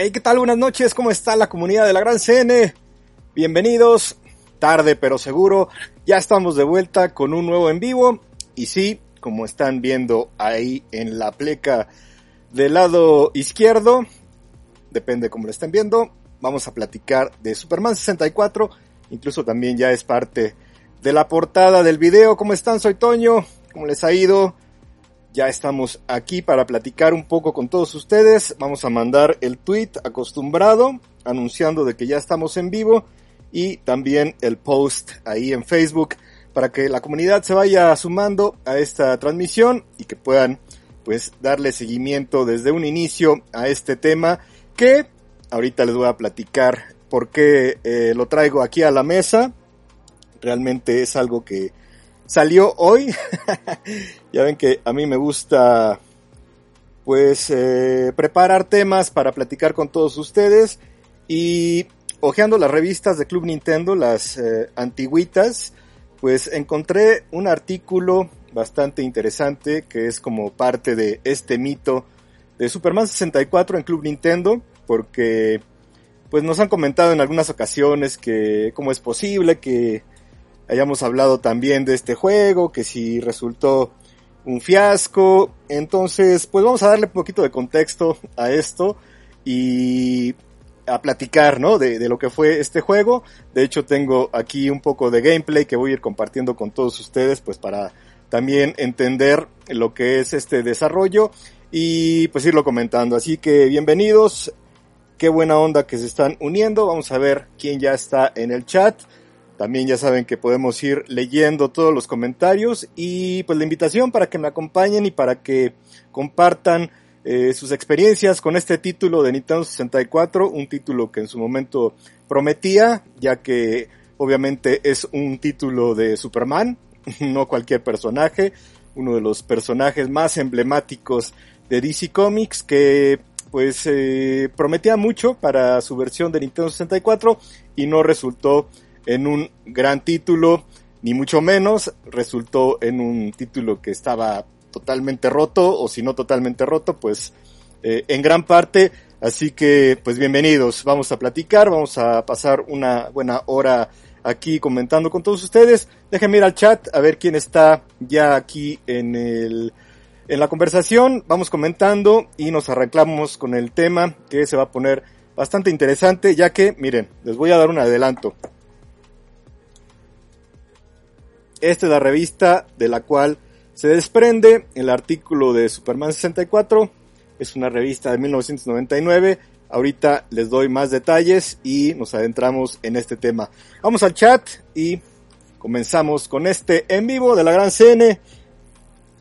Hey, ¿qué tal? Buenas noches, ¿cómo está la comunidad de la Gran CN? Bienvenidos, tarde pero seguro, ya estamos de vuelta con un nuevo en vivo y sí, como están viendo ahí en la pleca del lado izquierdo, depende cómo lo estén viendo, vamos a platicar de Superman 64, incluso también ya es parte de la portada del video. ¿Cómo están? Soy Toño, ¿cómo les ha ido? Ya estamos aquí para platicar un poco con todos ustedes. Vamos a mandar el tweet acostumbrado anunciando de que ya estamos en vivo y también el post ahí en Facebook para que la comunidad se vaya sumando a esta transmisión y que puedan pues darle seguimiento desde un inicio a este tema que ahorita les voy a platicar por qué eh, lo traigo aquí a la mesa. Realmente es algo que salió hoy. ya ven que a mí me gusta pues eh, preparar temas para platicar con todos ustedes y hojeando las revistas de Club Nintendo, las eh, antiguitas, pues encontré un artículo bastante interesante que es como parte de este mito de Superman 64 en Club Nintendo, porque pues nos han comentado en algunas ocasiones que cómo es posible que hayamos hablado también de este juego, que si resultó un fiasco. Entonces, pues vamos a darle un poquito de contexto a esto y a platicar, ¿no? De, de, lo que fue este juego. De hecho, tengo aquí un poco de gameplay que voy a ir compartiendo con todos ustedes, pues para también entender lo que es este desarrollo y pues irlo comentando. Así que bienvenidos. Qué buena onda que se están uniendo. Vamos a ver quién ya está en el chat. También ya saben que podemos ir leyendo todos los comentarios y pues la invitación para que me acompañen y para que compartan eh, sus experiencias con este título de Nintendo 64, un título que en su momento prometía, ya que obviamente es un título de Superman, no cualquier personaje, uno de los personajes más emblemáticos de DC Comics que pues eh, prometía mucho para su versión de Nintendo 64 y no resultó en un gran título, ni mucho menos, resultó en un título que estaba totalmente roto, o si no totalmente roto, pues eh, en gran parte. Así que, pues bienvenidos, vamos a platicar, vamos a pasar una buena hora aquí comentando con todos ustedes. Déjenme ir al chat a ver quién está ya aquí en el, en la conversación. Vamos comentando y nos arrancamos con el tema que se va a poner bastante interesante, ya que, miren, les voy a dar un adelanto. Esta es la revista de la cual se desprende el artículo de Superman 64. Es una revista de 1999. Ahorita les doy más detalles y nos adentramos en este tema. Vamos al chat y comenzamos con este en vivo de la Gran CN.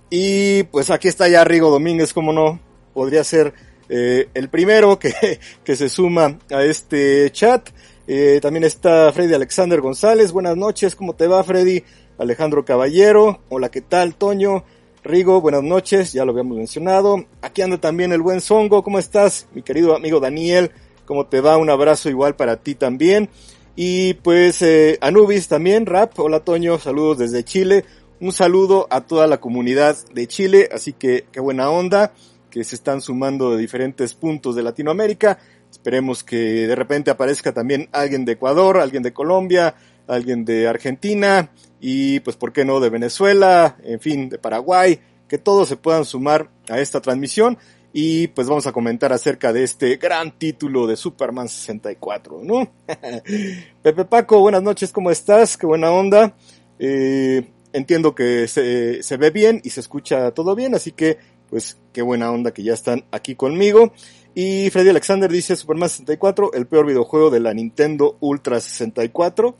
Y pues aquí está ya Rigo Domínguez, como no, podría ser eh, el primero que, que se suma a este chat. Eh, también está Freddy Alexander González. Buenas noches, ¿cómo te va Freddy? Alejandro Caballero, hola, ¿qué tal? Toño, Rigo, buenas noches, ya lo habíamos mencionado. Aquí anda también el buen Zongo, ¿cómo estás? Mi querido amigo Daniel, ¿cómo te va? Un abrazo igual para ti también. Y pues eh, Anubis también, Rap, hola Toño, saludos desde Chile. Un saludo a toda la comunidad de Chile, así que qué buena onda, que se están sumando de diferentes puntos de Latinoamérica. Esperemos que de repente aparezca también alguien de Ecuador, alguien de Colombia, alguien de Argentina y pues por qué no de Venezuela, en fin, de Paraguay, que todos se puedan sumar a esta transmisión y pues vamos a comentar acerca de este gran título de Superman 64, ¿no? Pepe Paco, buenas noches, ¿cómo estás? Qué buena onda. Eh, entiendo que se, se ve bien y se escucha todo bien, así que pues qué buena onda que ya están aquí conmigo. Y Freddy Alexander dice Superman 64, el peor videojuego de la Nintendo Ultra 64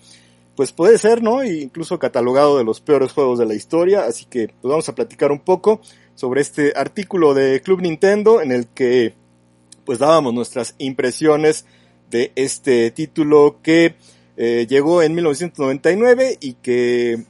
pues puede ser, ¿no? E incluso catalogado de los peores juegos de la historia, así que pues vamos a platicar un poco sobre este artículo de Club Nintendo en el que pues dábamos nuestras impresiones de este título que eh, llegó en 1999 y que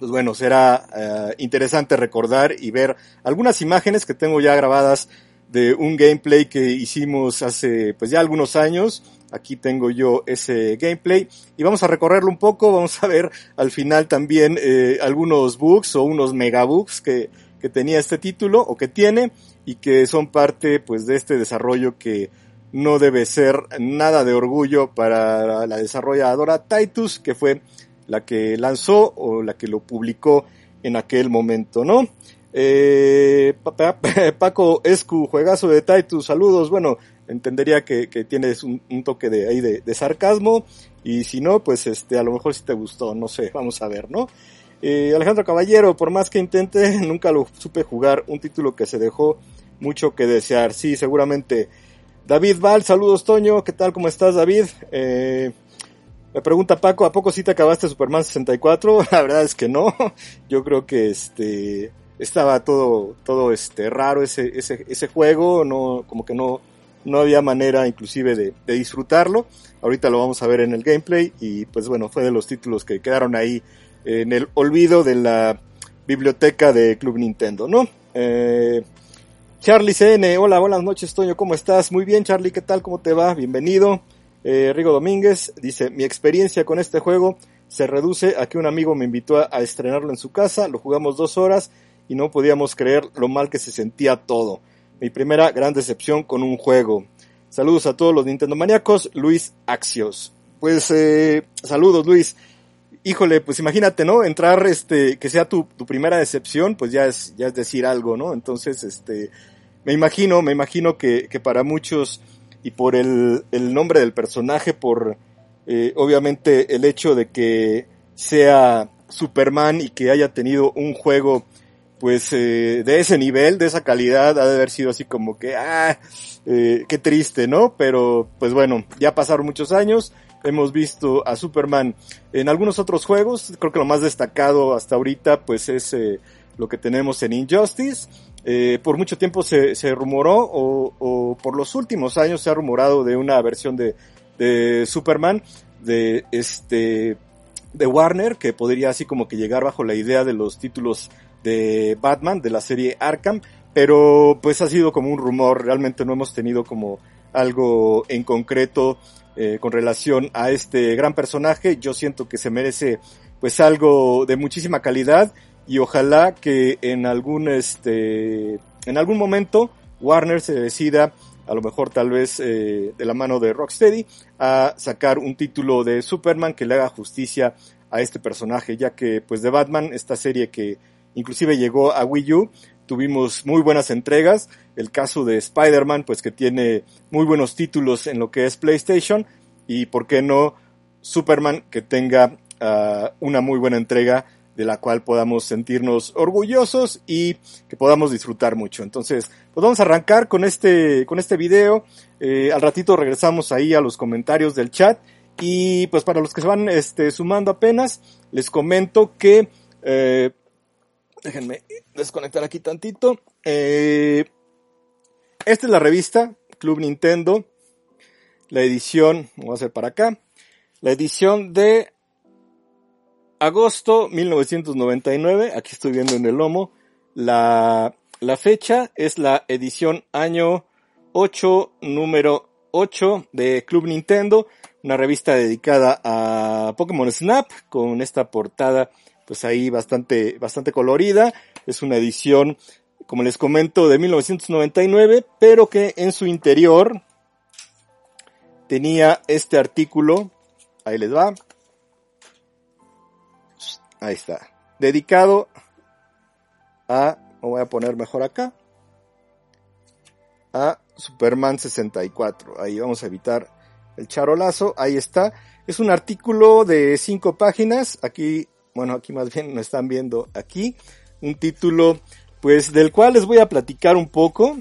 pues bueno, será eh, interesante recordar y ver algunas imágenes que tengo ya grabadas de un gameplay que hicimos hace pues ya algunos años Aquí tengo yo ese gameplay y vamos a recorrerlo un poco, vamos a ver al final también eh, algunos bugs o unos megabugs que, que tenía este título o que tiene y que son parte pues de este desarrollo que no debe ser nada de orgullo para la desarrolladora Titus, que fue la que lanzó o la que lo publicó en aquel momento, ¿no? Eh, Paco Escu, juegazo de Titus, saludos. Bueno, entendería que, tienes un, toque de ahí de, sarcasmo y si no, pues este, a lo mejor si te gustó, no sé, vamos a ver, ¿no? Eh, Alejandro Caballero, por más que intente, nunca lo supe jugar, un título que se dejó mucho que desear, sí, seguramente. David Val, saludos Toño, ¿qué tal? ¿Cómo estás David? Eh, me pregunta Paco, ¿a poco sí te acabaste Superman 64? La verdad es que no, yo creo que este estaba todo, todo este raro ese, ese, ese juego, no, como que no, no había manera inclusive de, disfrutarlo. Ahorita lo vamos a ver en el gameplay y pues bueno, fue de los títulos que quedaron ahí en el olvido de la biblioteca de Club Nintendo, ¿no? Eh, Charlie CN, hola, buenas noches Toño, ¿cómo estás? Muy bien Charlie, ¿qué tal? ¿Cómo te va? Bienvenido. Eh, Rigo Domínguez dice, mi experiencia con este juego se reduce a que un amigo me invitó a estrenarlo en su casa, lo jugamos dos horas y no podíamos creer lo mal que se sentía todo. Mi primera gran decepción con un juego. Saludos a todos los Nintendo maníacos, Luis Axios. Pues eh, saludos Luis. Híjole, pues imagínate, ¿no? Entrar, este, que sea tu, tu primera decepción, pues ya es, ya es decir algo, ¿no? Entonces, este, me imagino, me imagino que, que para muchos, y por el, el nombre del personaje, por, eh, obviamente, el hecho de que sea Superman y que haya tenido un juego pues eh, de ese nivel, de esa calidad, ha de haber sido así como que, ah, eh, qué triste, ¿no? Pero pues bueno, ya pasaron muchos años, hemos visto a Superman en algunos otros juegos, creo que lo más destacado hasta ahorita pues es eh, lo que tenemos en Injustice. Eh, por mucho tiempo se, se rumoró o, o, por los últimos años se ha rumorado de una versión de, de Superman de este de Warner que podría así como que llegar bajo la idea de los títulos de Batman, de la serie Arkham, pero pues ha sido como un rumor, realmente no hemos tenido como algo en concreto eh, con relación a este gran personaje, yo siento que se merece pues algo de muchísima calidad y ojalá que en algún este en algún momento Warner se decida a lo mejor tal vez eh, de la mano de Rocksteady a sacar un título de Superman que le haga justicia a este personaje ya que pues de Batman esta serie que inclusive llegó a Wii U, tuvimos muy buenas entregas, el caso de Spider-Man, pues que tiene muy buenos títulos en lo que es PlayStation, y por qué no Superman que tenga uh, una muy buena entrega de la cual podamos sentirnos orgullosos y que podamos disfrutar mucho. Entonces, pues vamos a arrancar con este, con este video. Eh, al ratito regresamos ahí a los comentarios del chat. Y pues para los que se van este, sumando apenas, les comento que eh, Déjenme desconectar aquí tantito. Eh, esta es la revista Club Nintendo. La edición, voy a hacer para acá. La edición de agosto 1999. Aquí estoy viendo en el lomo. La, la fecha es la edición año 8, número 8 de Club Nintendo. Una revista dedicada a Pokémon Snap con esta portada pues ahí bastante, bastante colorida. Es una edición, como les comento, de 1999, pero que en su interior tenía este artículo, ahí les va, ahí está, dedicado a, lo voy a poner mejor acá, a Superman 64. Ahí vamos a evitar el charolazo, ahí está. Es un artículo de cinco páginas, aquí bueno, aquí más bien nos están viendo aquí, un título pues del cual les voy a platicar un poco.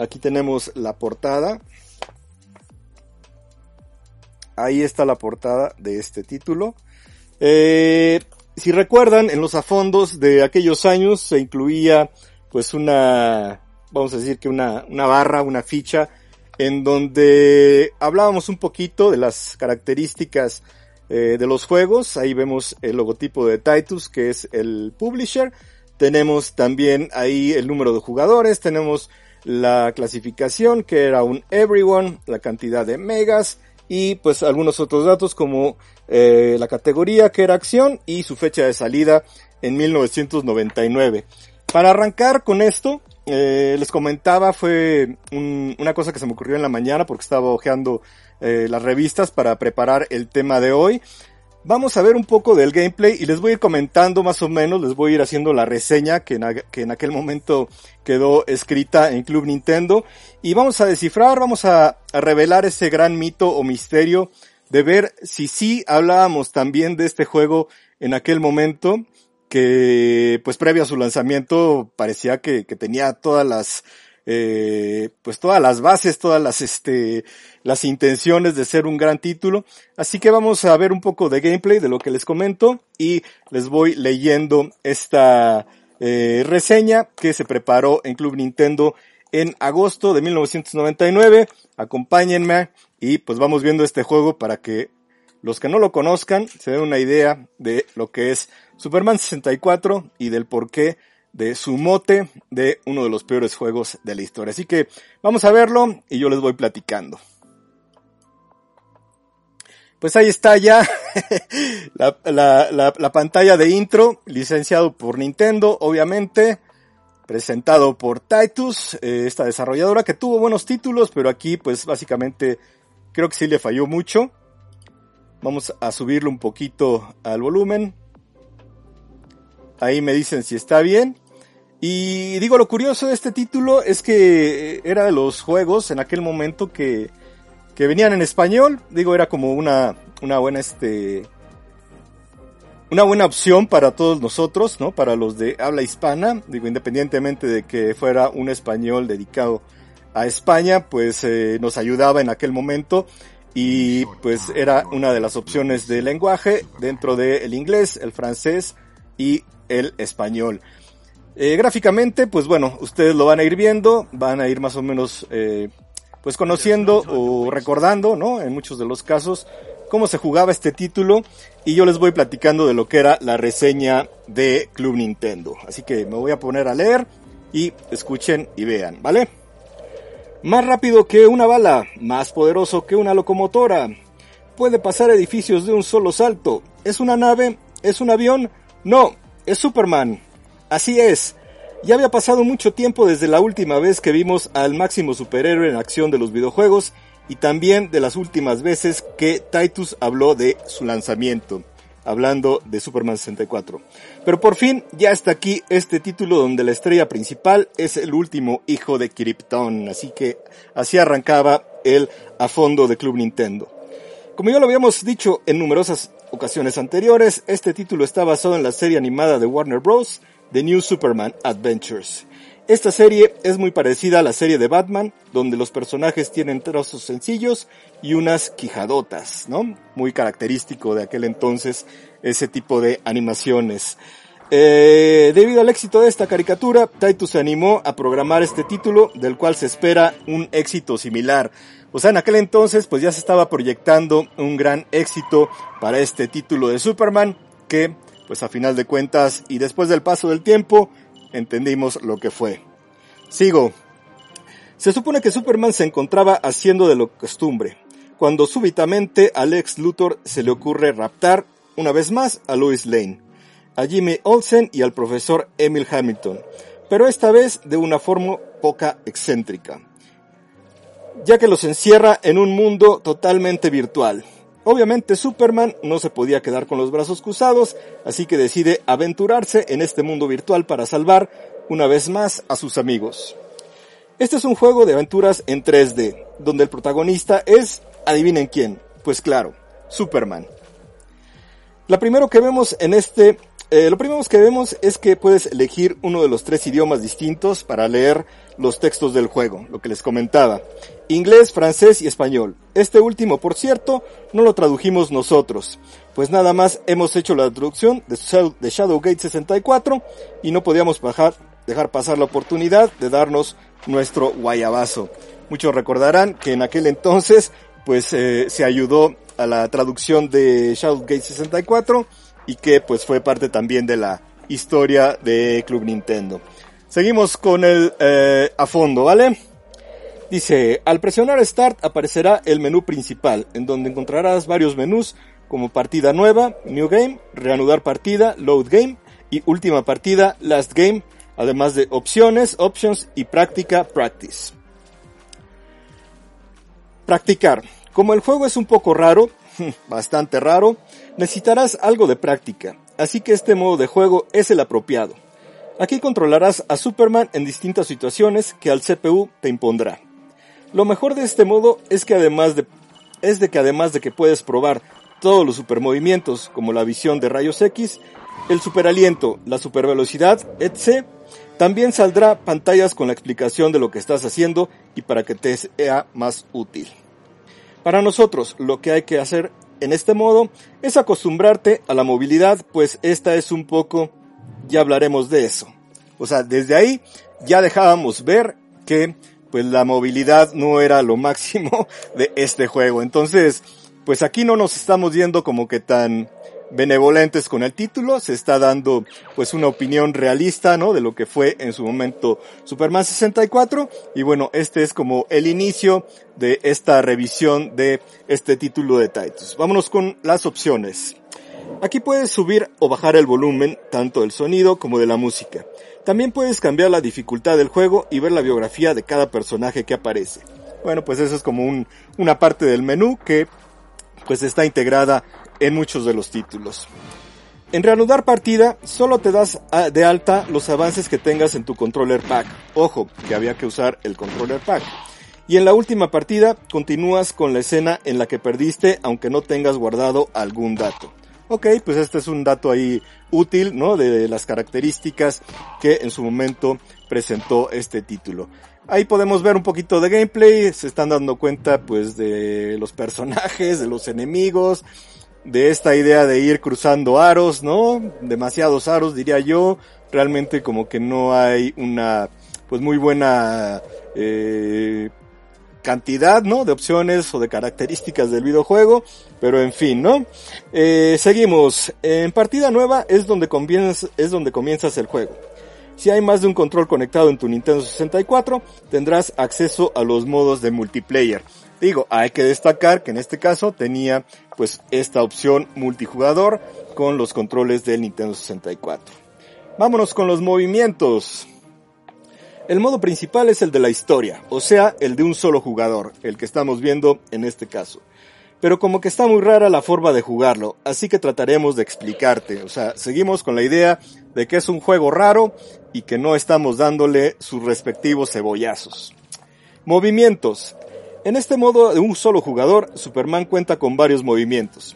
Aquí tenemos la portada. Ahí está la portada de este título. Eh, si recuerdan, en los afondos de aquellos años se incluía pues una, vamos a decir que una, una barra, una ficha, en donde hablábamos un poquito de las características eh, de los juegos. Ahí vemos el logotipo de Titus, que es el publisher. Tenemos también ahí el número de jugadores. Tenemos la clasificación, que era un everyone, la cantidad de megas y pues algunos otros datos como eh, la categoría que era acción y su fecha de salida en 1999. Para arrancar con esto, eh, les comentaba fue una cosa que se me ocurrió en la mañana porque estaba hojeando eh, las revistas para preparar el tema de hoy. Vamos a ver un poco del gameplay y les voy a ir comentando más o menos, les voy a ir haciendo la reseña que en, que en aquel momento quedó escrita en Club Nintendo y vamos a descifrar, vamos a, revelar ese gran mito o misterio de ver si sí hablábamos también de este juego en aquel momento que pues previo a su lanzamiento parecía que tenía todas las eh, pues todas las bases, todas las este las intenciones de ser un gran título. Así que vamos a ver un poco de gameplay de lo que les comento y les voy leyendo esta eh, reseña que se preparó en Club Nintendo en agosto de 1999. Acompáñenme y pues vamos viendo este juego para que los que no lo conozcan se den una idea de lo que es Superman 64 y del porqué de su mote de uno de los peores juegos de la historia. Así que vamos a verlo y yo les voy platicando. Pues ahí está ya la, pantalla de intro, licenciado por Nintendo, obviamente, presentado por Titus, eh, esta desarrolladora que tuvo buenos títulos, pero aquí pues básicamente creo que sí le falló mucho. Vamos a subirlo un poquito al volumen. Ahí me dicen si está bien. Y digo, lo curioso de este título es que era de los juegos en aquel momento que, que venían en español. Digo, era como una, una buena, este, una buena opción para todos nosotros, ¿no? Para los de habla hispana. Digo, independientemente de que fuera un español dedicado a España, pues eh, nos ayudaba en aquel momento y pues era una de las opciones de lenguaje dentro del inglés, el francés y el español. Eh, gráficamente, pues bueno, ustedes lo van a ir viendo, van a ir más o menos eh, pues conociendo o recordando, ¿no? En muchos de los casos, cómo se jugaba este título y yo les voy platicando de lo que era la reseña de Club Nintendo. Así que me voy a poner a leer y escuchen y vean, ¿vale? Más rápido que una bala, más poderoso que una locomotora. Puede pasar edificios de un solo salto. ¿Es una nave? ¿Es un avión? No, es Superman. Así es. Ya había pasado mucho tiempo desde la última vez que vimos al máximo superhéroe en acción de los videojuegos y también de las últimas veces que Titus habló de su lanzamiento, hablando de Superman 64. Pero por fin ya está aquí este título donde la estrella principal es el último hijo de Krypton, así que así arrancaba el a fondo de Club Nintendo. Como ya lo habíamos dicho en numerosas ocasiones anteriores, este título está basado en la serie animada de Warner Bros. The New Superman Adventures. Esta serie es muy parecida a la serie de Batman, donde los personajes tienen trozos sencillos y unas quijadotas, ¿no? Muy característico de aquel entonces ese tipo de animaciones. Eh, debido al éxito de esta caricatura, Titus se animó a programar este título, del cual se espera un éxito similar. O sea, en aquel entonces pues ya se estaba proyectando un gran éxito para este título de Superman que pues a final de cuentas y después del paso del tiempo entendimos lo que fue. Sigo. Se supone que Superman se encontraba haciendo de lo costumbre, cuando súbitamente a Lex Luthor se le ocurre raptar una vez más a Lois Lane, a Jimmy Olsen y al profesor Emil Hamilton, pero esta vez de una forma poca excéntrica ya que los encierra en un mundo totalmente virtual. Obviamente Superman no se podía quedar con los brazos cruzados, así que decide aventurarse en este mundo virtual para salvar una vez más a sus amigos. Este es un juego de aventuras en 3D, donde el protagonista es, adivinen quién, pues claro, Superman. La primero que vemos en este, eh, lo primero que vemos es que puedes elegir uno de los tres idiomas distintos para leer los textos del juego, lo que les comentaba. Inglés, francés y español. Este último, por cierto, no lo tradujimos nosotros, pues nada más hemos hecho la traducción de Shadowgate 64 y no podíamos dejar pasar la oportunidad de darnos nuestro guayabazo. Muchos recordarán que en aquel entonces pues eh, se ayudó a la traducción de Shadowgate 64 y que pues fue parte también de la historia de Club Nintendo. Seguimos con el eh, a fondo, ¿vale? Dice, al presionar Start aparecerá el menú principal, en donde encontrarás varios menús como partida nueva, New Game, reanudar partida, Load Game y última partida, Last Game, además de opciones, options y práctica, practice. Practicar. Como el juego es un poco raro, bastante raro, necesitarás algo de práctica, así que este modo de juego es el apropiado. Aquí controlarás a Superman en distintas situaciones que al CPU te impondrá. Lo mejor de este modo es que además de, es de que además de que puedes probar todos los supermovimientos como la visión de rayos X, el superaliento, la supervelocidad, etc., también saldrá pantallas con la explicación de lo que estás haciendo y para que te sea más útil. Para nosotros, lo que hay que hacer en este modo es acostumbrarte a la movilidad, pues esta es un poco ya hablaremos de eso. O sea, desde ahí ya dejábamos ver que pues la movilidad no era lo máximo de este juego. Entonces, pues aquí no nos estamos yendo como que tan benevolentes con el título, se está dando pues una opinión realista, ¿no? De lo que fue en su momento Superman 64 y bueno, este es como el inicio de esta revisión de este título de Titus. Vámonos con las opciones. Aquí puedes subir o bajar el volumen tanto del sonido como de la música. También puedes cambiar la dificultad del juego y ver la biografía de cada personaje que aparece. Bueno, pues eso es como un, una parte del menú que pues está integrada en muchos de los títulos. En reanudar partida, solo te das de alta los avances que tengas en tu controller pack. Ojo, que había que usar el controller pack. Y en la última partida, continúas con la escena en la que perdiste aunque no tengas guardado algún dato. Ok, pues este es un dato ahí útil, ¿no? De las características que en su momento presentó este título. Ahí podemos ver un poquito de gameplay, se están dando cuenta pues de los personajes, de los enemigos, de esta idea de ir cruzando aros, ¿no? Demasiados aros diría yo, realmente como que no hay una pues muy buena eh, cantidad, ¿no? De opciones o de características del videojuego, pero en fin, ¿no? Eh, seguimos. En partida nueva es donde comienzas, es donde comienzas el juego. Si hay más de un control conectado en tu Nintendo 64, tendrás acceso a los modos de multiplayer. Digo, hay que destacar que en este caso tenía pues esta opción multijugador con los controles del Nintendo 64. Vámonos con los movimientos. El modo principal es el de la historia, o sea, el de un solo jugador, el que estamos viendo en este caso. Pero como que está muy rara la forma de jugarlo, así que trataremos de explicarte. O sea, seguimos con la idea de que es un juego raro y que no estamos dándole sus respectivos cebollazos. Movimientos. En este modo de un solo jugador, Superman cuenta con varios movimientos.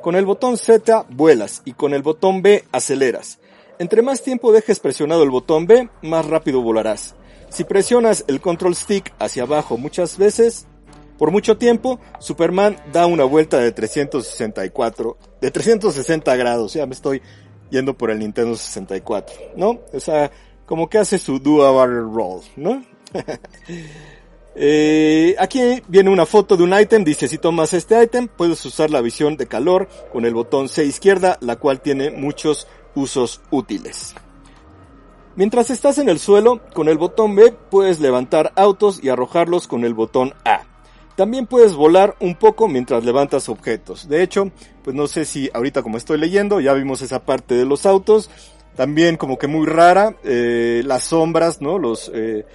Con el botón Z vuelas y con el botón B aceleras. Entre más tiempo dejes presionado el botón B, más rápido volarás. Si presionas el control stick hacia abajo muchas veces, por mucho tiempo, Superman da una vuelta de 364, de 360 grados, ya me estoy yendo por el Nintendo 64, ¿no? O sea, como que hace su dual barrel roll, ¿no? eh, aquí viene una foto de un ítem, dice si tomas este ítem puedes usar la visión de calor con el botón C izquierda, la cual tiene muchos usos útiles. Mientras estás en el suelo, con el botón B puedes levantar autos y arrojarlos con el botón A. También puedes volar un poco mientras levantas objetos. De hecho, pues no sé si ahorita como estoy leyendo, ya vimos esa parte de los autos. También como que muy rara, eh, las sombras, ¿no? Los, eh,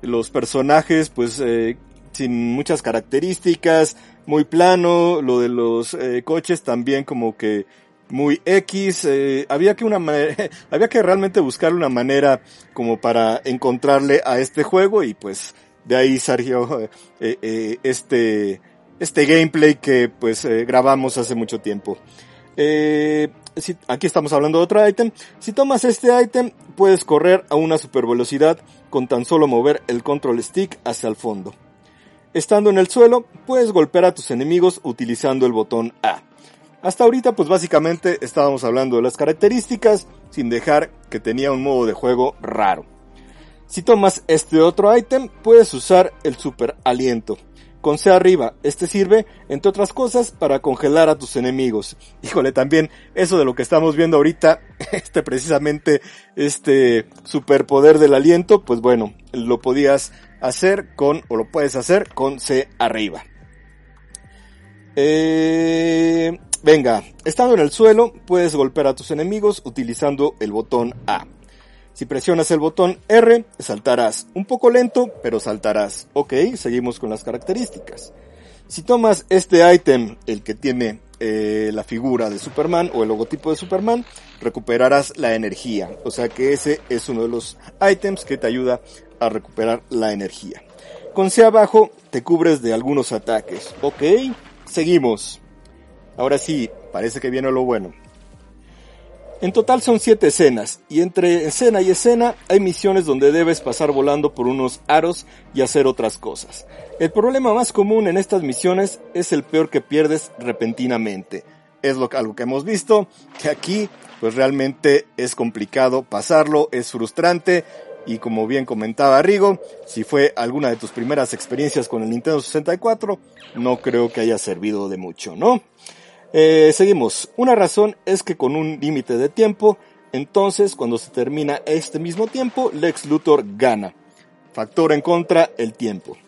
los personajes, pues eh, sin muchas características, muy plano. Lo de los coches también como que muy X, eh, había que una había que realmente buscar una manera como para encontrarle a este juego y pues de ahí salió eh, eh, este este gameplay que pues grabamos hace mucho tiempo. Si, aquí estamos hablando de otro ítem. Si tomas este ítem, puedes correr a una super velocidad con tan solo mover el control stick hacia el fondo. Estando en el suelo, puedes golpear a tus enemigos utilizando el botón A. Hasta ahorita pues básicamente estábamos hablando de las características sin dejar que tenía un modo de juego raro. Si tomas este otro ítem puedes usar el super aliento. Con C arriba, este sirve, entre otras cosas, para congelar a tus enemigos. Híjole, también eso de lo que estamos viendo ahorita, este precisamente, este superpoder del aliento, pues bueno, lo podías hacer con, o lo puedes hacer con C arriba. Eh, Venga, estando en el suelo, puedes golpear a tus enemigos utilizando el botón A. Si presionas el botón R, saltarás. Un poco lento, pero saltarás. Ok, seguimos con las características. Si tomas este ítem, el que tiene eh, la figura de Superman o el logotipo de Superman, recuperarás la energía. O sea que ese es uno de los ítems que te ayuda a recuperar la energía. Con C abajo te cubres de algunos ataques. Ok, seguimos. Ahora sí, parece que viene lo bueno. En total son 7 escenas, y entre escena y escena hay misiones donde debes pasar volando por unos aros y hacer otras cosas. El problema más común en estas misiones es el peor que pierdes repentinamente. Es lo, algo que hemos visto, que aquí pues realmente es complicado pasarlo, es frustrante, y como bien comentaba Rigo, si fue alguna de tus primeras experiencias con el Nintendo 64, no creo que haya servido de mucho, ¿no? Eh, seguimos. Una razón es que con un límite de tiempo, entonces cuando se termina este mismo tiempo, Lex Luthor gana. Factor en contra, el tiempo.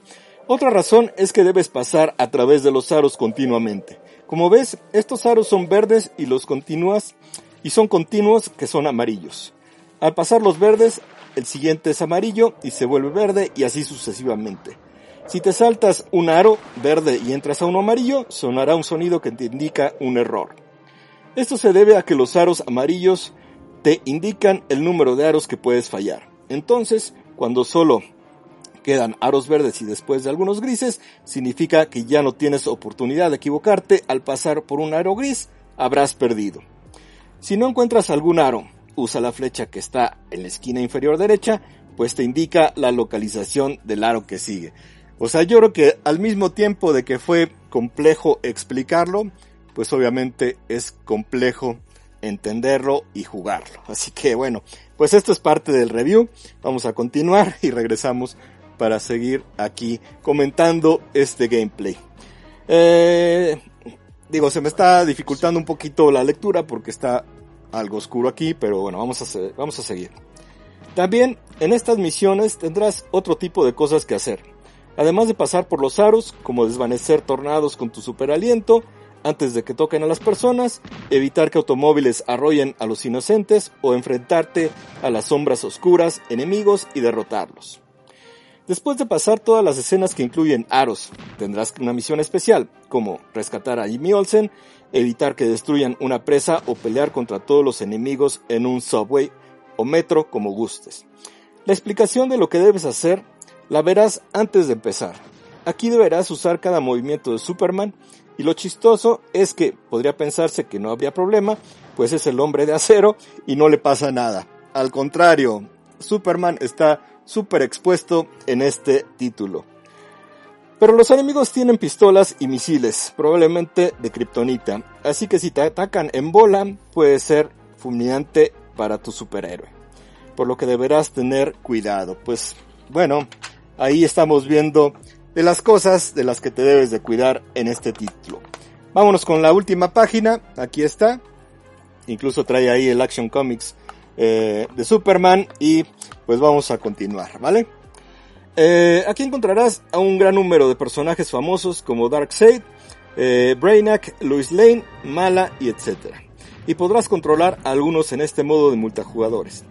Otra razón es que debes pasar a través de los aros continuamente. Como ves, estos aros son verdes y los continúas y son continuos que son amarillos. Al pasar los verdes, el siguiente es amarillo y se vuelve verde y así sucesivamente. Si te saltas un aro verde y entras a uno amarillo, sonará un sonido que te indica un error. Esto se debe a que los aros amarillos te indican el número de aros que puedes fallar. Entonces, cuando solo quedan aros verdes y después de algunos grises, significa que ya no tienes oportunidad de equivocarte al pasar por un aro gris, habrás perdido. Si no encuentras algún aro, usa la flecha que está en la esquina inferior derecha, pues te indica la localización del aro que sigue. O sea, yo creo que al mismo tiempo de que fue complejo explicarlo, pues obviamente es complejo entenderlo y jugarlo. Así que bueno, pues esto es parte del review. Vamos a continuar y regresamos para seguir aquí comentando este gameplay. Eh, digo, se me está dificultando un poquito la lectura porque está algo oscuro aquí, pero bueno, vamos a, vamos a seguir. También en estas misiones tendrás otro tipo de cosas que hacer además de pasar por los aros, como desvanecer tornados con tu super aliento, antes de que toquen a las personas, evitar que automóviles arrollen a los inocentes o enfrentarte a las sombras oscuras, enemigos y derrotarlos. Después de pasar todas las escenas que incluyen aros, tendrás una misión especial, como rescatar a Jimmy Olsen, evitar que destruyan una presa o pelear contra todos los enemigos en un subway o metro como gustes. La explicación de lo que debes hacer la verás antes de empezar. Aquí deberás usar cada movimiento de Superman y lo chistoso es que podría pensarse que no habría problema, pues es el hombre de acero y no le pasa nada. Al contrario, Superman está súper expuesto en este título. Pero los enemigos tienen pistolas y misiles, probablemente de kriptonita, así que si te atacan en bola puede ser fulminante para tu superhéroe. Por lo que deberás tener cuidado, pues bueno, ahí estamos viendo de las cosas de las que te debes de cuidar en este título. Vámonos con la última página, aquí está. Incluso trae ahí el Action Comics eh, de Superman y pues vamos a continuar, ¿vale? Eh, aquí encontrarás a un gran número de personajes famosos como Darkseid, eh, Brainiac, Lois Lane, Mala y etc. Y podrás controlar a algunos en este modo de multijugadores.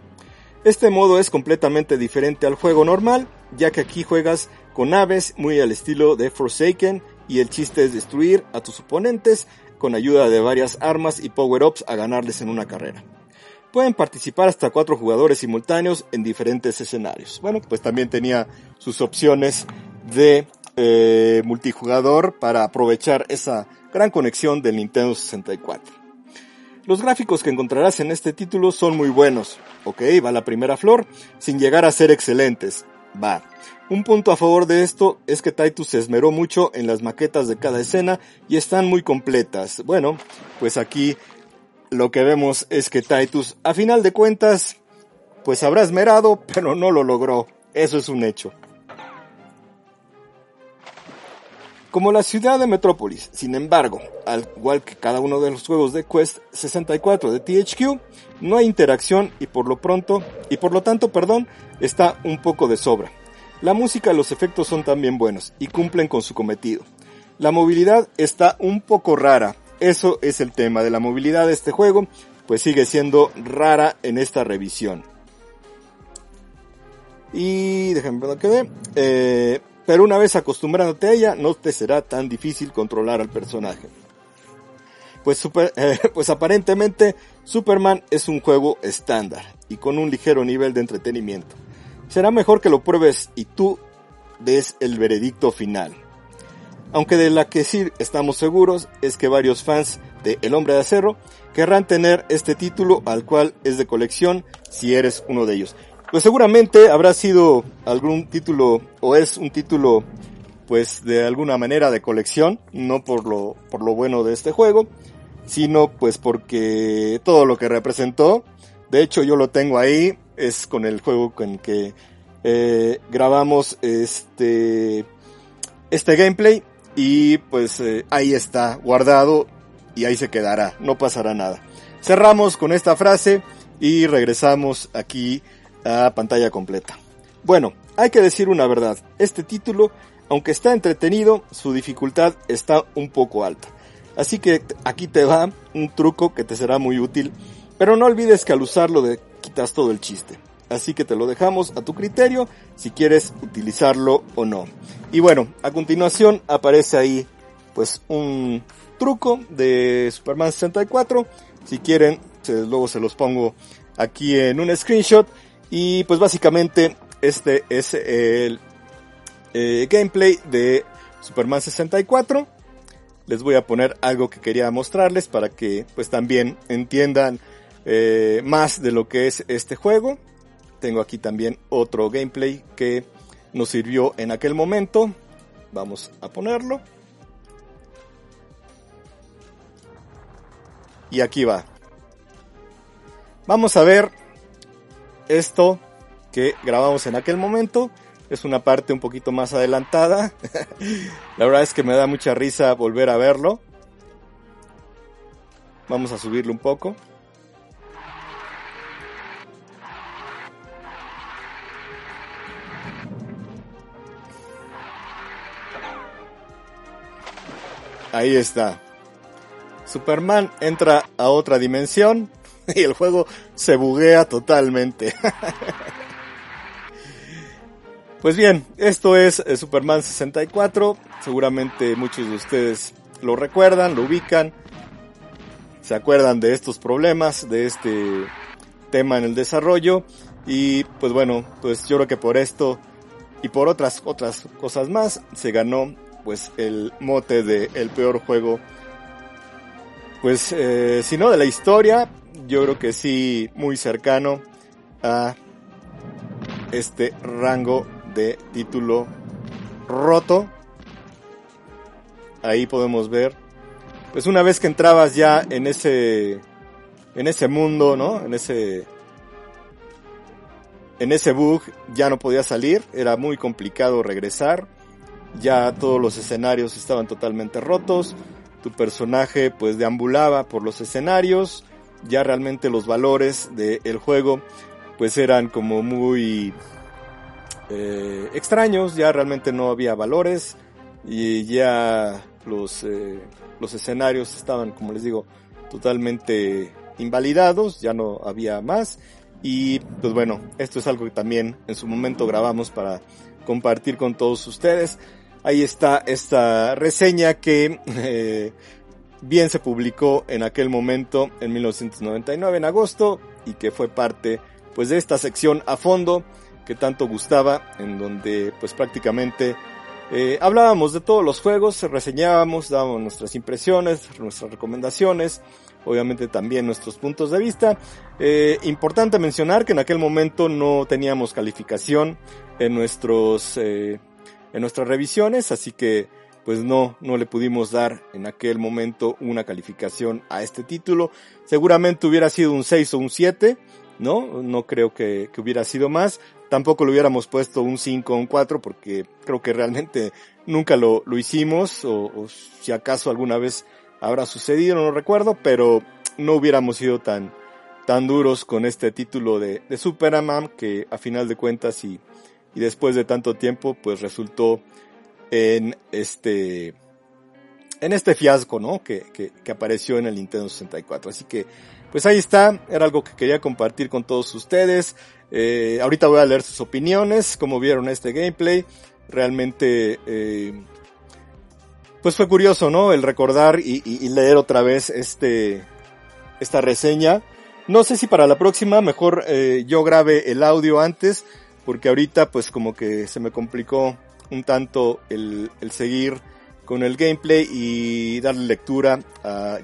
Este modo es completamente diferente al juego normal, ya que aquí juegas con naves muy al estilo de Forsaken y el chiste es destruir a tus oponentes con ayuda de varias armas y power-ups a ganarles en una carrera. Pueden participar hasta cuatro jugadores simultáneos en diferentes escenarios. Bueno, pues también tenía sus opciones de eh, multijugador para aprovechar esa gran conexión del Nintendo 64. Los gráficos que encontrarás en este título son muy buenos. Ok, va la primera flor, sin llegar a ser excelentes. Va. Un punto a favor de esto es que Titus se esmeró mucho en las maquetas de cada escena y están muy completas. Bueno, pues aquí lo que vemos es que Titus, a final de cuentas, pues habrá esmerado, pero no lo logró. Eso es un hecho. Como la ciudad de Metrópolis, sin embargo, al igual que cada uno de los juegos de Quest 64 de THQ, no hay interacción y por lo pronto, y por lo tanto, perdón, está un poco de sobra. La música y los efectos son también buenos y cumplen con su cometido. La movilidad está un poco rara. Eso es el tema de la movilidad de este juego, pues sigue siendo rara en esta revisión. Y déjame ver que ve. Eh, pero una vez acostumbrándote a ella, no te será tan difícil controlar al personaje. Pues, eh, pues aparentemente Superman es un juego estándar y con un ligero nivel de entretenimiento. Será mejor que lo pruebes y tú des el veredicto final. Aunque de la que sí estamos seguros es que varios fans de El Hombre de Acero querrán tener este título al cual es de colección si eres uno de ellos. Pues seguramente habrá sido algún título o es un título pues de alguna manera de colección, no por lo, por lo bueno de este juego, sino pues porque todo lo que representó, de hecho yo lo tengo ahí, es con el juego con que eh, grabamos este, este gameplay y pues eh, ahí está guardado y ahí se quedará, no pasará nada. Cerramos con esta frase y regresamos aquí pantalla completa. Bueno, hay que decir una verdad, este título, aunque está entretenido, su dificultad está un poco alta. Así que aquí te va un truco que te será muy útil, pero no olvides que al usarlo de quitas todo el chiste. Así que te lo dejamos a tu criterio si quieres utilizarlo o no. Y bueno, a continuación aparece ahí pues un truco de Superman 64. Si quieren, luego se los pongo aquí en un screenshot. Y pues básicamente este es el eh, gameplay de Superman 64. Les voy a poner algo que quería mostrarles para que pues también entiendan eh, más de lo que es este juego. Tengo aquí también otro gameplay que nos sirvió en aquel momento. Vamos a ponerlo. Y aquí va. Vamos a ver esto que grabamos en aquel momento. Es una parte un poquito más adelantada. La verdad es que me da mucha risa volver a verlo. Vamos a subirlo un poco. Ahí está. Superman entra a otra dimensión y el juego se buguea totalmente. pues bien, esto es eh, Superman 64. Seguramente muchos de ustedes lo recuerdan, lo ubican, se acuerdan de estos problemas, de este tema en el desarrollo y pues bueno, pues yo creo que por esto y por otras otras cosas más se ganó pues el mote de el peor juego pues eh, si no de la historia yo creo que sí muy cercano a este rango de título roto. Ahí podemos ver pues una vez que entrabas ya en ese en ese mundo no en ese en ese bug ya no podía salir era muy complicado regresar. Ya todos los escenarios estaban totalmente rotos, tu personaje pues deambulaba por los escenarios, ya realmente los valores del juego pues eran como muy eh, extraños, ya realmente no había valores y ya los, eh, los escenarios estaban como les digo totalmente invalidados, ya no había más y pues bueno, esto es algo que también en su momento grabamos para compartir con todos ustedes. Ahí está esta reseña que eh, bien se publicó en aquel momento, en 1999, en agosto, y que fue parte pues de esta sección a fondo que tanto gustaba, en donde pues prácticamente eh, hablábamos de todos los juegos, reseñábamos, dábamos nuestras impresiones, nuestras recomendaciones, obviamente también nuestros puntos de vista. Eh, importante mencionar que en aquel momento no teníamos calificación en nuestros eh, en nuestras revisiones, así que pues no, no le pudimos dar en aquel momento una calificación a este título. Seguramente hubiera sido un 6 o un 7, ¿no? No creo que, que hubiera sido más. Tampoco le hubiéramos puesto un 5 o un 4 porque creo que realmente nunca lo, lo hicimos o, si acaso alguna vez habrá sucedido, no recuerdo, pero no hubiéramos sido tan, tan duros con este título de, de Superman que a final de cuentas y y después de tanto tiempo pues resultó en este en este fiasco, ¿no? Que, que, que, apareció en el Nintendo 64. Así que, pues ahí está, era algo que quería compartir con todos ustedes. Eh, ahorita voy a leer sus opiniones, cómo vieron este gameplay. Realmente, eh, pues fue curioso, ¿no? El recordar y, y, leer otra vez este, esta reseña. No sé si para la próxima mejor eh, yo grabe el audio antes, porque ahorita pues como que se me complicó un tanto el, el seguir con el gameplay y darle lectura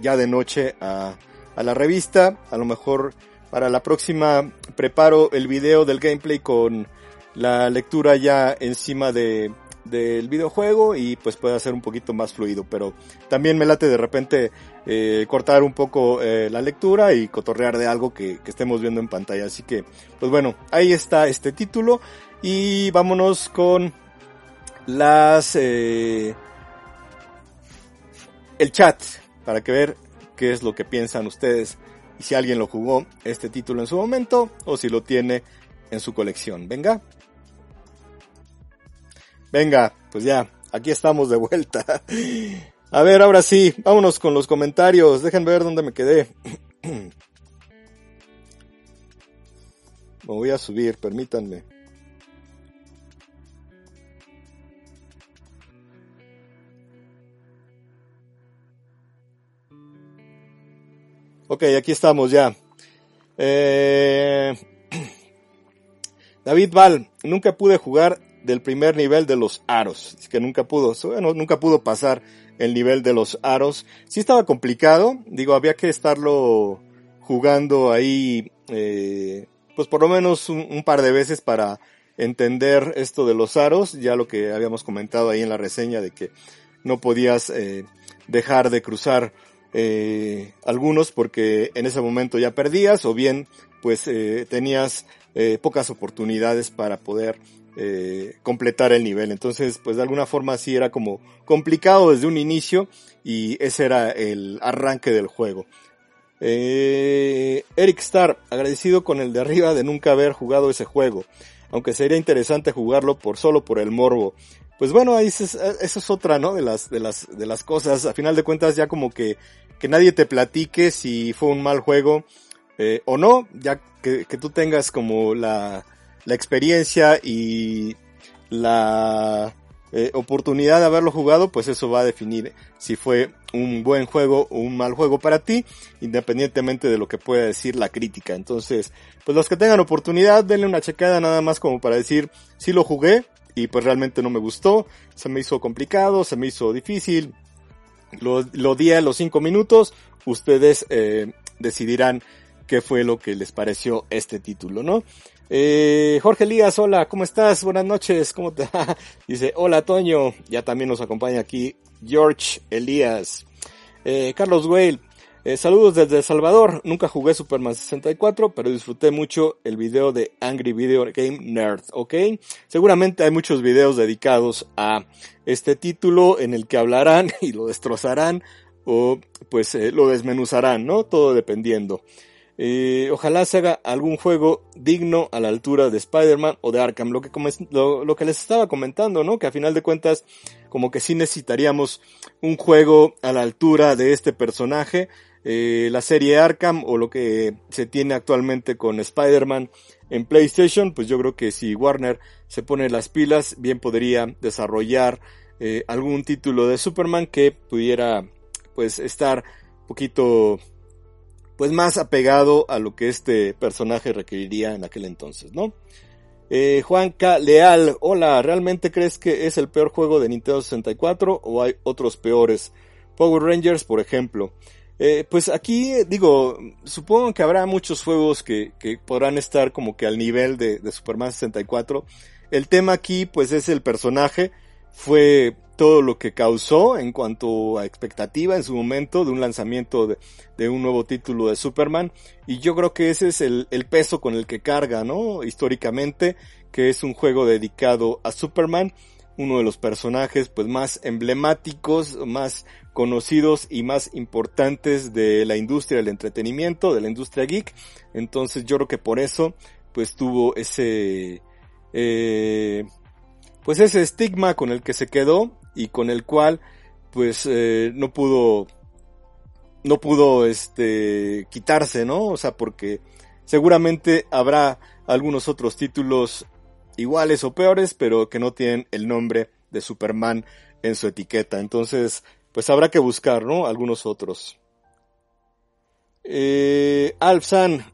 ya de noche a, a la revista. A lo mejor para la próxima preparo el video del gameplay con la lectura ya encima de, del videojuego y pues puede ser un poquito más fluido, pero también me late de repente eh, cortar un poco eh, la lectura y cotorrear de algo que, que, estemos viendo en pantalla. Así que, pues bueno, ahí está este título y vámonos con las... Eh, el chat para que ver qué es lo que piensan ustedes y si alguien lo jugó este título en su momento o si lo tiene en su colección. Venga. Venga, pues ya, aquí estamos de vuelta. A ver, ahora sí, vámonos con los comentarios. Dejen ver dónde me quedé. Me voy a subir, permítanme. Ok, aquí estamos ya. Eh... David Val, nunca pude jugar del primer nivel de los aros. Que nunca pudo, bueno, nunca pudo pasar el nivel de los aros. Sí estaba complicado, digo, había que estarlo jugando ahí, eh, pues por lo menos un, par de veces para entender esto de los aros, ya lo que habíamos comentado ahí en la reseña de que no podías eh, dejar de cruzar eh, algunos porque en ese momento ya perdías o bien pues eh, tenías eh, pocas oportunidades para poder eh, completar el nivel. Entonces, pues de alguna forma sí era como complicado desde un inicio y ese era el arranque del juego. Eh, Eric Starr, agradecido con el de arriba de nunca haber jugado ese juego, aunque sería interesante jugarlo por solo por el morbo. Pues bueno, ahí eso es otra, ¿no? De las, de las, de las cosas. A final de cuentas ya como que, que nadie te platique si fue un mal juego eh, o no, ya que, que tú tengas como la, la experiencia y la eh, oportunidad de haberlo jugado, pues eso va a definir si fue un buen juego o un mal juego para ti, independientemente de lo que pueda decir la crítica. Entonces, pues los que tengan oportunidad, denle una checada nada más como para decir, si lo jugué y pues realmente no me gustó, se me hizo complicado, se me hizo difícil, lo, lo a los cinco minutos, ustedes eh, decidirán qué fue lo que les pareció este título, ¿no? Eh, Jorge Elías, hola, ¿cómo estás? Buenas noches, ¿cómo te va? Dice, hola Toño, ya también nos acompaña aquí George Elías. Eh, Carlos Whale, eh, saludos desde El Salvador, nunca jugué Superman 64, pero disfruté mucho el video de Angry Video Game Nerd, ¿ok? Seguramente hay muchos videos dedicados a este título en el que hablarán y lo destrozarán o pues eh, lo desmenuzarán, ¿no? Todo dependiendo. Eh, ojalá se haga algún juego digno a la altura de Spider-Man o de Arkham. Lo que, lo, lo, que les estaba comentando, ¿no? Que a final de cuentas, como que sí necesitaríamos un juego a la altura de este personaje. Eh, la serie Arkham o lo que se tiene actualmente con Spider-Man en PlayStation, pues yo creo que si Warner se pone las pilas, bien podría desarrollar eh, algún título de Superman que pudiera, pues, estar un poquito pues más apegado a lo que este personaje requeriría en aquel entonces, ¿no? Eh, Juanca Leal, hola, ¿realmente crees que es el peor juego de Nintendo 64 o hay otros peores? Power Rangers, por ejemplo. Eh, pues aquí, digo, supongo que habrá muchos juegos que, que podrán estar como que al nivel de, de Superman 64. El tema aquí, pues es el personaje. Fue todo lo que causó en cuanto a expectativa en su momento de un lanzamiento de, un nuevo título de Superman. Y yo creo que ese es el, el, peso con el que carga, ¿no? Históricamente, que es un juego dedicado a Superman, uno de los personajes pues más emblemáticos, más conocidos y más importantes de la industria del entretenimiento, de la industria geek. Entonces yo creo que por eso pues tuvo ese... Eh, pues ese estigma con el que se quedó y con el cual pues eh, no pudo no pudo este quitarse, ¿no? O sea, porque seguramente habrá algunos otros títulos iguales o peores, pero que no tienen el nombre de Superman en su etiqueta. Entonces, pues habrá que buscar, ¿no? Algunos otros. Eh, Alfsan,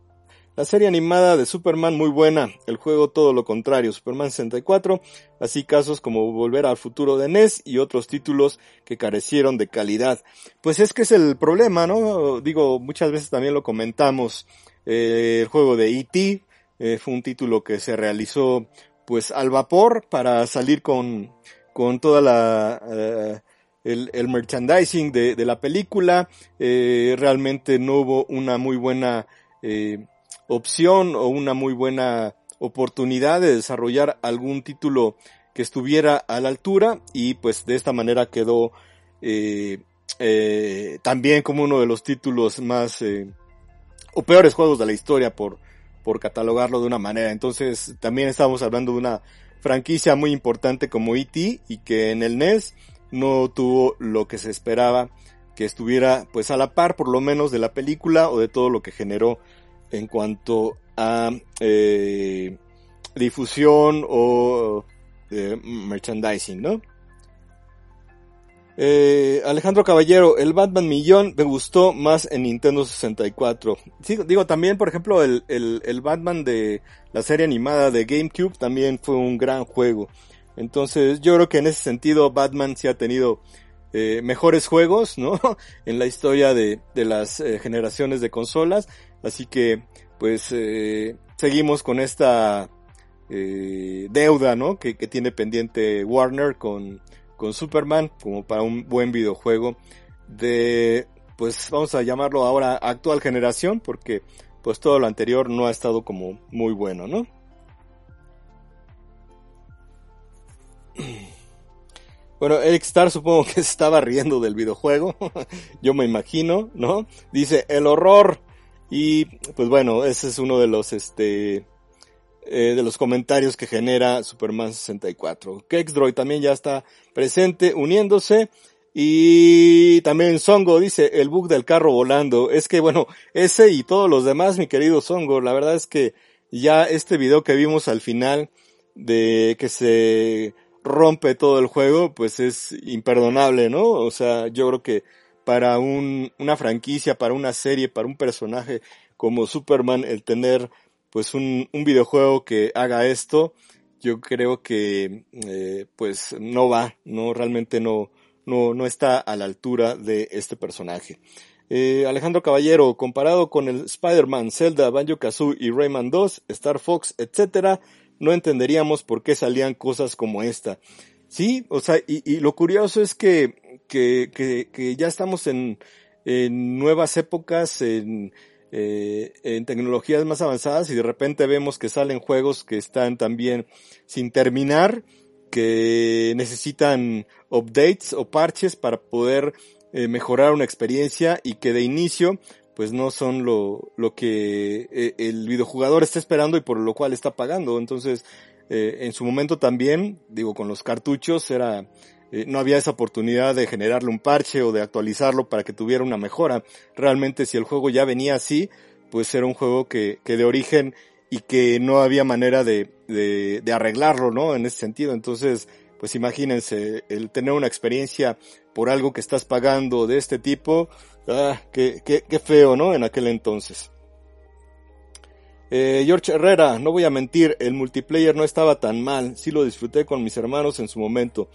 la serie animada de Superman muy buena, el juego todo lo contrario, Superman 64, así casos como Volver al futuro de NES y otros títulos que carecieron de calidad. Pues es que es el problema, ¿no? Digo, muchas veces también lo comentamos, eh, el juego de E.T. Eh, fue un título que se realizó pues al vapor para salir con, con toda la... Eh, el, merchandising de, de, la película. Eh, realmente no hubo una muy buena eh, opción o una muy buena oportunidad de desarrollar algún título que estuviera a la altura y pues de esta manera quedó eh, eh también como uno de los títulos más o peores juegos de la historia por por catalogarlo de una manera. Entonces también estamos hablando de una franquicia muy importante como E.T. y que en el NES no tuvo lo que se esperaba que estuviera pues a la par por lo menos de la película o de todo lo que generó en cuanto a eh, difusión o eh, merchandising, ¿no? Eh, Alejandro Caballero, el Batman Millón me gustó más en Nintendo 64. Sí, digo, también, por ejemplo, el, el, el, Batman de la serie animada de GameCube también fue un gran juego. Entonces, yo creo que en ese sentido Batman sí ha tenido eh, mejores juegos, ¿no? en la historia de, de las eh, generaciones de consolas. Así que, pues, eh, seguimos con esta eh, deuda, ¿no? Que, que tiene pendiente Warner con con Superman como para un buen videojuego de, pues vamos a llamarlo ahora actual generación porque pues todo lo anterior no ha estado como muy bueno, ¿no? Bueno, Eric Star supongo que estaba riendo del videojuego, yo me imagino, ¿no? Dice, el horror. Y pues bueno, ese es uno de los, este, eh, de los comentarios que genera Superman 64. Kexdroid también ya está presente, uniéndose. Y también Songo dice, el bug del carro volando. Es que bueno, ese y todos los demás, mi querido Songo, la verdad es que ya este video que vimos al final de que se rompe todo el juego, pues es imperdonable, ¿no? O sea, yo creo que para un, una franquicia, para una serie, para un personaje como Superman, el tener pues un, un videojuego que haga esto, yo creo que eh, pues no va, no realmente no, no, no está a la altura de este personaje. Eh, Alejandro Caballero, comparado con el Spider-Man, Zelda, Banjo-Kazooie y Rayman 2, Star Fox, etcétera, no entenderíamos por qué salían cosas como esta. Sí, o sea, y, y lo curioso es que, que, que, que ya estamos en, en nuevas épocas, en, eh, en tecnologías más avanzadas y de repente vemos que salen juegos que están también sin terminar, que necesitan updates o parches para poder eh, mejorar una experiencia y que de inicio pues no son lo, lo que eh, el videojugador está esperando y por lo cual está pagando. Entonces, en su momento también, digo, con los cartuchos era eh, no había esa oportunidad de generarle un parche o de actualizarlo para que tuviera una mejora. Realmente si el juego ya venía así, pues era un juego que, que de origen y que no había manera de, de, de arreglarlo, ¿no? En ese sentido. Entonces, pues imagínense, el tener una experiencia por algo que estás pagando de este tipo, ah, qué, qué, qué feo, ¿no? En aquel entonces. Eh, George Herrera, no voy a mentir, el multiplayer no estaba tan mal, sí lo disfruté con mis hermanos en su momento.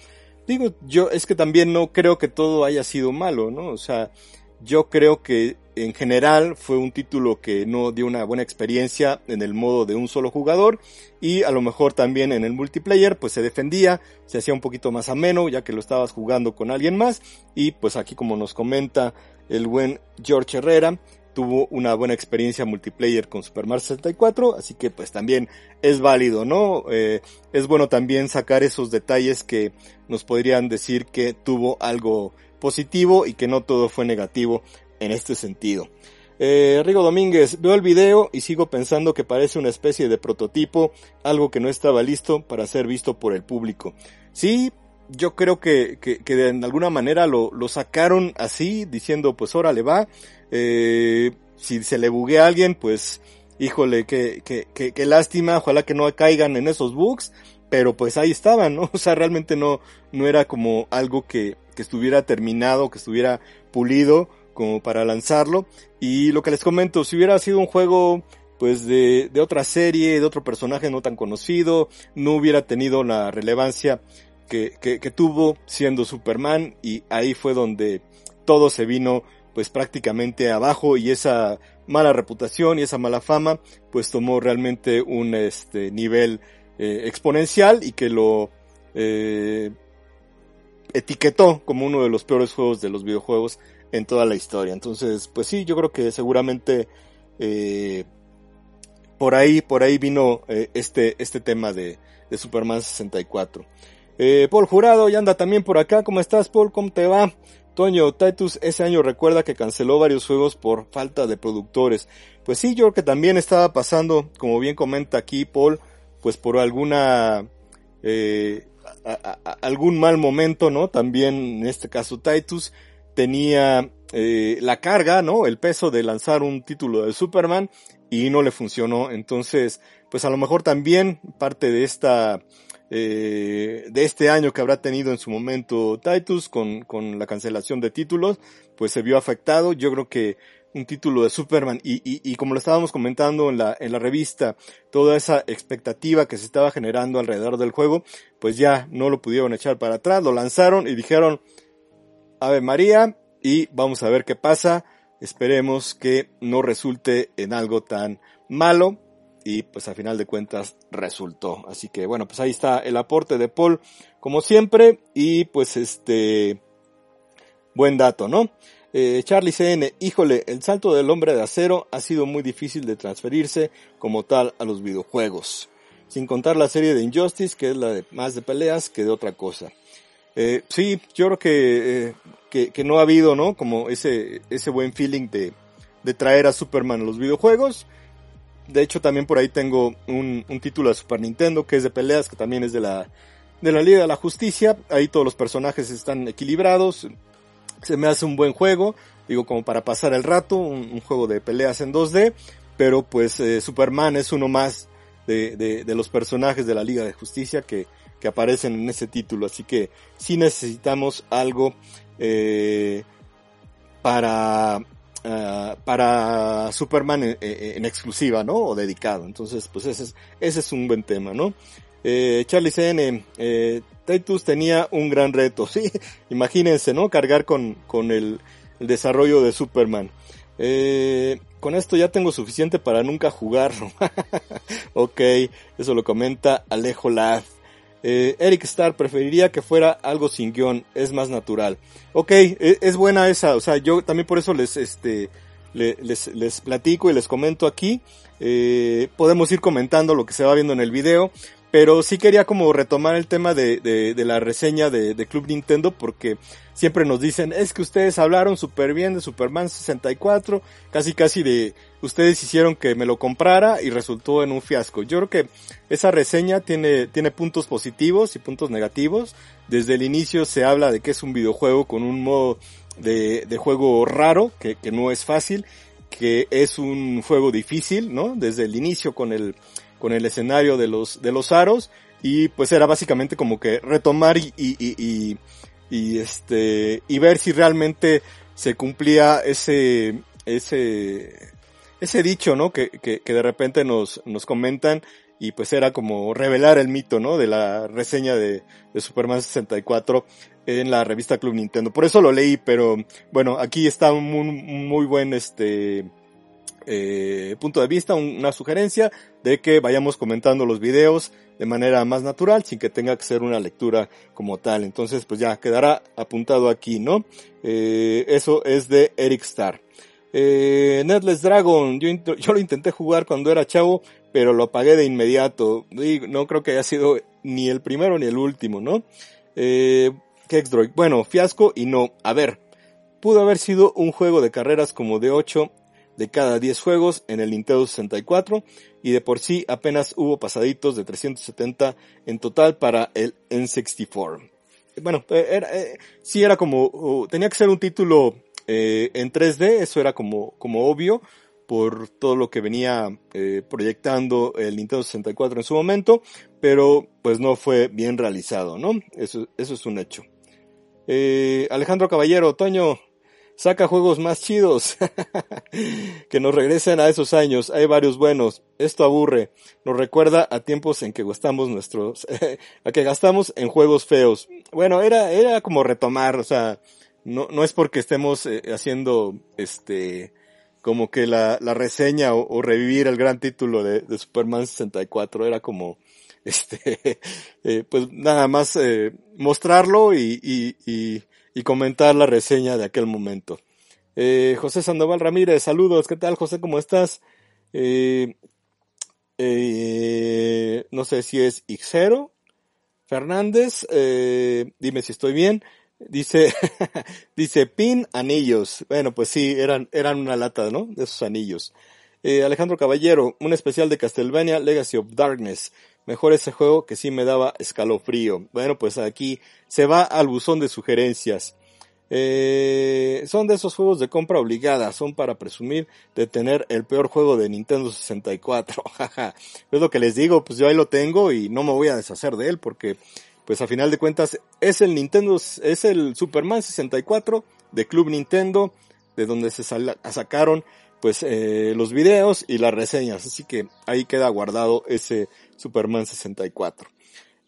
Digo, yo es que también no creo que todo haya sido malo, ¿no? O sea, yo creo que en general fue un título que no dio una buena experiencia en el modo de un solo jugador y a lo mejor también en el multiplayer pues se defendía, se hacía un poquito más ameno ya que lo estabas jugando con alguien más y pues aquí como nos comenta el buen George Herrera, tuvo una buena experiencia multiplayer con Super Mario 64, así que pues también es válido, ¿no? Eh, es bueno también sacar esos detalles que nos podrían decir que tuvo algo positivo y que no todo fue negativo en este sentido. Eh, Rigo Domínguez, veo el video y sigo pensando que parece una especie de prototipo, algo que no estaba listo para ser visto por el público. Sí, yo creo que, que, que, de alguna manera lo, lo sacaron así, diciendo pues órale va, eh, si se le buguea a alguien, pues híjole, qué, qué, qué, qué lástima, ojalá que no caigan en esos bugs, pero pues ahí estaban, ¿no? O sea, realmente no, no era como algo que, que estuviera terminado, que estuviera pulido como para lanzarlo. Y lo que les comento, si hubiera sido un juego pues de, de otra serie, de otro personaje no tan conocido, no hubiera tenido la relevancia que, tuvo siendo Superman y ahí fue donde todo se vino pues prácticamente abajo y esa mala reputación y esa mala fama pues tomó realmente un este nivel eh, exponencial y que lo eh, etiquetó como uno de los peores juegos de los videojuegos en toda la historia. Entonces, pues sí, yo creo que seguramente eh, por ahí, por ahí vino este, este tema de, de Superman 64. Eh, Paul Jurado ya anda también por acá. ¿Cómo estás, Paul? ¿Cómo te va? Toño, Titus ese año recuerda que canceló varios juegos por falta de productores. Pues sí, yo creo que también estaba pasando, como bien comenta aquí Paul, pues por alguna, eh, algún mal momento, ¿no? También en este caso Titus tenía eh, la carga, ¿no? El peso de lanzar un título de Superman y no le funcionó. Entonces, pues a lo mejor también parte de esta, eh, de este año que habrá tenido en su momento Titus con, con la cancelación de títulos, pues se vio afectado. Yo creo que un título de Superman y, y, y como lo estábamos comentando en la, en la revista, toda esa expectativa que se estaba generando alrededor del juego, pues ya no lo pudieron echar para atrás, lo lanzaron y dijeron, Ave María y vamos a ver qué pasa. Esperemos que no resulte en algo tan malo y pues a final de cuentas resultó. Así que bueno, pues ahí está el aporte de Paul como siempre y pues este buen dato, ¿no? Eh, Charlie CN, híjole, el salto del hombre de acero ha sido muy difícil de transferirse como tal a los videojuegos. Sin contar la serie de Injustice, que es la de más de peleas que de otra cosa. Eh, sí, yo creo que, eh, que, que, no ha habido, ¿no? Como ese, ese buen feeling de, de traer a Superman a los videojuegos. De hecho, también por ahí tengo un, un título de Super Nintendo que es de peleas, que también es de la, de la Liga de la Justicia. Ahí todos los personajes están equilibrados. Se me hace un buen juego, digo, como para pasar el rato, un, juego de peleas en 2D. Pero pues eh, Superman es uno más de, de, de los personajes de la Liga de Justicia que, que aparecen en ese título. Así que sí necesitamos algo eh, para uh, para Superman en, exclusiva, ¿no? O dedicado. Entonces, pues ese es, ese es un buen tema, ¿no? Eh, Charlie CN, eh, Titus tenía un gran reto, sí, imagínense, ¿no? Cargar con, con el, el desarrollo de Superman. Eh, con esto ya tengo suficiente para nunca jugarlo. ok, eso lo comenta Alejo Laz. Eh, Eric Starr preferiría que fuera algo sin guion, es más natural. Ok, es, es buena esa, o sea, yo también por eso les, este, les, les platico y les comento aquí. Eh, podemos ir comentando lo que se va viendo en el video, pero sí quería como retomar el tema de, de, la reseña de, Club Nintendo porque siempre nos dicen, es que ustedes hablaron súper bien de Superman 64, casi casi de, ustedes hicieron que me lo comprara y resultó en un fiasco. Yo creo que esa reseña tiene, tiene puntos positivos y puntos negativos. Desde el inicio se habla de que es un videojuego con un modo de, juego raro, que no es fácil, que es un juego difícil, ¿no? Desde el inicio con el, con el escenario de los, de los aros y pues era básicamente como que retomar y, y, y, y, este, y ver si realmente se cumplía ese, ese, ese dicho, ¿no? Que, que, que de repente nos, nos comentan y pues era como revelar el mito, ¿no? De la reseña de, de Superman 64 en la revista Club Nintendo. Por eso lo leí, pero bueno, aquí está un muy buen este, eh, punto de vista, una sugerencia de que vayamos comentando los videos de manera más natural, sin que tenga que ser una lectura como tal. Entonces, pues ya quedará apuntado aquí, ¿no? Eh, eso es de Eric Starr. Eh, Netless Dragon, yo, lo intenté jugar cuando era chavo, pero lo apagué de inmediato. No creo que haya sido ni el primero ni el último, ¿no? Eh, bueno, fiasco y no. A ver, pudo haber sido un juego de carreras como de 8 de cada 10 juegos en el Nintendo 64 y de por sí apenas hubo pasaditos de 370 en total para el N64. bueno, era, sí era como, tenía que ser un título en 3D, eso era como, como obvio, por todo lo que venía eh, proyectando el Nintendo 64 en su momento, pero pues no fue bien realizado, ¿no? Eso, eso es un hecho. Eh, Alejandro Caballero, Toño, saca juegos más chidos, que nos regresen a esos años, hay varios buenos, esto aburre, nos recuerda a tiempos en que gastamos nuestros, a que gastamos en juegos feos. Bueno, era, era como retomar, o sea, no, no es porque estemos eh, haciendo, este, como que la, la reseña o, revivir el gran título de, de Superman 64 era como, este, eh, pues nada más eh, mostrarlo y, y, comentar la reseña de aquel momento. Eh, José Sandoval Ramírez, saludos, ¿qué tal José? ¿Cómo estás? Eh, eh, no sé si es Ixero Fernández, dime si estoy bien. Dice, dice pin anillos. Bueno, pues sí, eran, eran una lata, ¿no? De esos anillos. Alejandro Caballero, un especial de Castlevania Legacy of Darkness. Mejor ese juego que sí me daba escalofrío. Bueno, pues aquí se va al buzón de sugerencias. Eh, son de esos juegos de compra obligada, son para presumir de tener el peor juego de Nintendo 64. es lo que les digo, pues yo ahí lo tengo y no me voy a deshacer de él porque pues a final de cuentas es el Nintendo, es el Superman 64 de Club Nintendo, de donde se sacaron pues eh, los videos y las reseñas, así que ahí queda guardado ese Superman 64.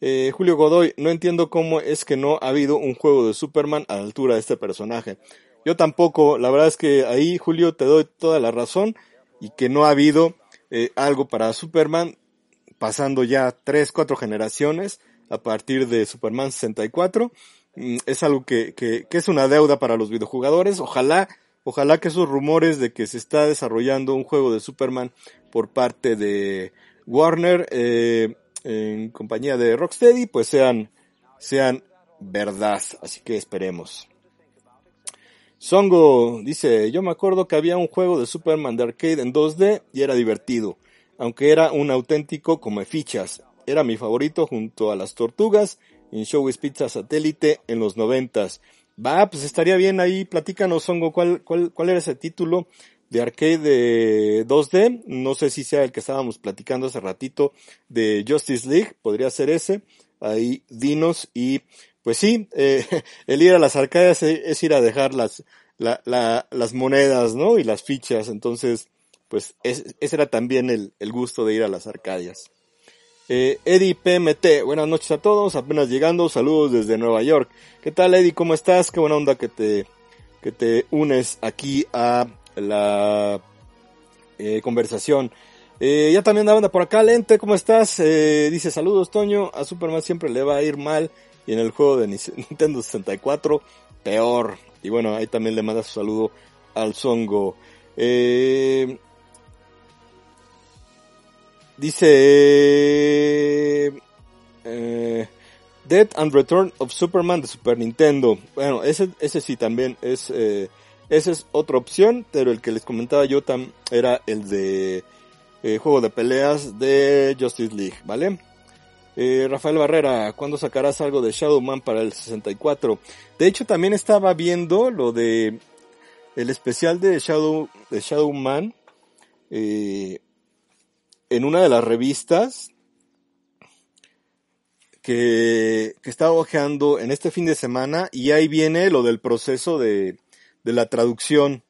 Eh, Julio Godoy, no entiendo cómo es que no ha habido un juego de Superman a la altura de este personaje. Yo tampoco, la verdad es que ahí Julio te doy toda la razón y que no ha habido eh, algo para Superman pasando ya tres, cuatro generaciones a partir de Superman 64. Mm, es algo que, que, que es una deuda para los videojugadores. Ojalá, ojalá que esos rumores de que se está desarrollando un juego de Superman por parte de Warner eh, en compañía de Rocksteady, pues sean, sean verdad. Así que esperemos. Songo dice, yo me acuerdo que había un juego de Superman de arcade en 2D y era divertido, aunque era un auténtico come fichas. Era mi favorito junto a las tortugas en Showbiz Pizza Satélite en los noventas. Va, pues estaría bien ahí, platícanos, Hongo, ¿cuál, cuál, cuál era ese título de arcade de 2D? No sé si sea el que estábamos platicando hace ratito de Justice League, podría ser ese. Ahí, dinos y, pues sí, eh, el ir a las arcades es, ir a dejar las, la, la, las monedas, ¿no? Y las fichas, entonces, pues ese era también el, el gusto de ir a las arcadias. Eh, Eddie PMT, buenas noches a todos, apenas llegando, saludos desde Nueva York. ¿Qué tal Eddie? ¿Cómo estás? Qué buena onda que te, que te unes aquí a la eh, conversación. Eh, ya también anda por acá, Lente, ¿cómo estás? Eh, dice saludos Toño, a Superman siempre le va a ir mal y en el juego de Nintendo 64 peor. Y bueno, ahí también le manda su saludo al Songo. Eh, Dice... Eh, Dead and Return of Superman de Super Nintendo. Bueno, ese, ese sí también es... Eh, esa es otra opción, pero el que les comentaba yo tam, era el de eh, juego de peleas de Justice League, ¿vale? Eh, Rafael Barrera, ¿cuándo sacarás algo de Shadow Man para el 64? De hecho, también estaba viendo lo de el especial de Shadow, de Shadow Man. Eh, en una de las revistas que, que estaba ojeando en este fin de semana y ahí viene lo del proceso de, de la traducción